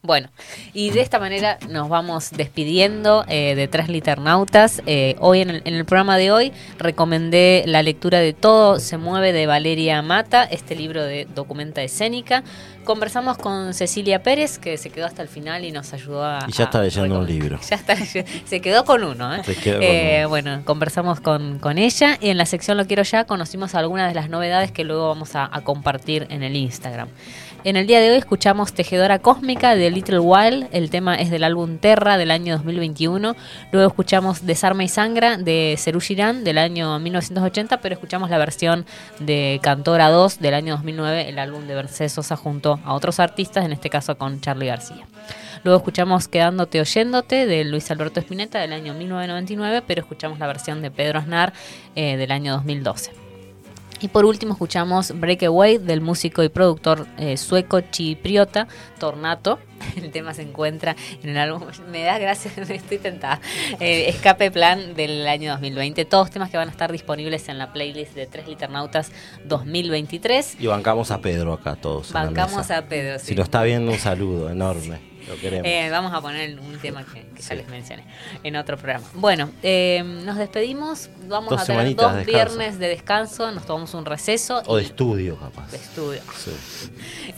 Speaker 4: Bueno, y de esta manera nos vamos despidiendo eh, de Tres Liternautas. Eh, hoy en el, en el programa de hoy recomendé la lectura de Todo se mueve de Valeria Mata, este libro de documenta escénica. Conversamos con Cecilia Pérez, que se quedó hasta el final y nos ayudó a...
Speaker 5: Y ya está leyendo un libro.
Speaker 4: Ya está, se quedó con uno. ¿eh?
Speaker 5: Se quedó con
Speaker 4: Eh,
Speaker 5: uno.
Speaker 4: Bueno, conversamos con, con ella y en la sección Lo Quiero Ya conocimos algunas de las novedades que luego vamos a, a compartir en el Instagram. En el día de hoy escuchamos Tejedora Cósmica de Little Wild, el tema es del álbum Terra del año 2021. Luego escuchamos Desarma y Sangra de Serú Girán del año 1980, pero escuchamos la versión de Cantora 2 del año 2009, el álbum de Mercedes Sosa junto a otros artistas, en este caso con Charlie García. Luego escuchamos Quedándote Oyéndote de Luis Alberto Spinetta del año 1999, pero escuchamos la versión de Pedro Aznar eh, del año 2012. Y por último escuchamos Breakaway del músico y productor eh, sueco chipriota Tornato. El tema se encuentra en el álbum, me da gracias, estoy tentada, eh, Escape Plan del año 2020. Todos temas que van a estar disponibles en la playlist de Tres Liternautas 2023.
Speaker 5: Y bancamos a Pedro acá todos.
Speaker 4: Bancamos a Pedro. sí.
Speaker 5: Si nos está viendo, un saludo enorme. Lo queremos.
Speaker 4: Eh, vamos a poner un tema que, que ya les mencioné en otro programa. Bueno, eh, nos despedimos. Vamos
Speaker 5: Dos
Speaker 4: a tener dos
Speaker 5: de
Speaker 4: viernes de descanso. Nos tomamos un receso
Speaker 5: o de estudio, capaz.
Speaker 4: de estudio.
Speaker 5: Sí.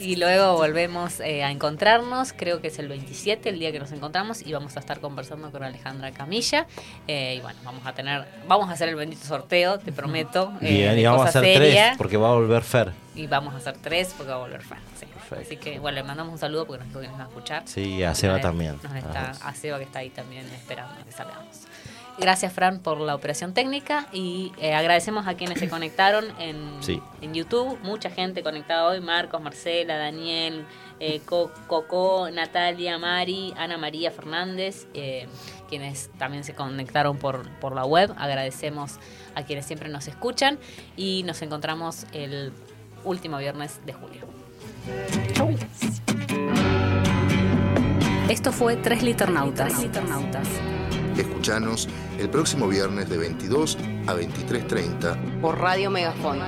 Speaker 4: Y luego volvemos eh, a encontrarnos. Creo que es el 27, el día que nos encontramos. Y vamos a estar conversando con Alejandra Camilla. Eh, y bueno, vamos a tener. Vamos a hacer el bendito sorteo, te prometo.
Speaker 5: Bien, y vamos a hacer
Speaker 4: seria.
Speaker 5: tres, porque va a volver Fer.
Speaker 4: Y vamos a hacer tres porque va a volver fan. sí.
Speaker 5: Perfecto.
Speaker 4: Así que bueno, le mandamos un saludo porque nos dijo que nos va a escuchar.
Speaker 5: Sí, a Seba también.
Speaker 4: Nos está, a Seba que está ahí también esperando que salgamos. Gracias, Fran, por la operación técnica y eh, agradecemos a quienes se conectaron en,
Speaker 5: Sí.
Speaker 4: en YouTube. Mucha gente conectada hoy: Marcos, Marcela, Daniel, eh, Co- Coco, Natalia, Mari, Ana María Fernández, eh, quienes también se conectaron por, por la web. Agradecemos a quienes siempre nos escuchan y nos encontramos el último viernes de julio.
Speaker 1: Esto fue Tres Liternautas.
Speaker 2: Escuchanos el próximo viernes de 22 a 23.30
Speaker 3: Por Radio Megafón.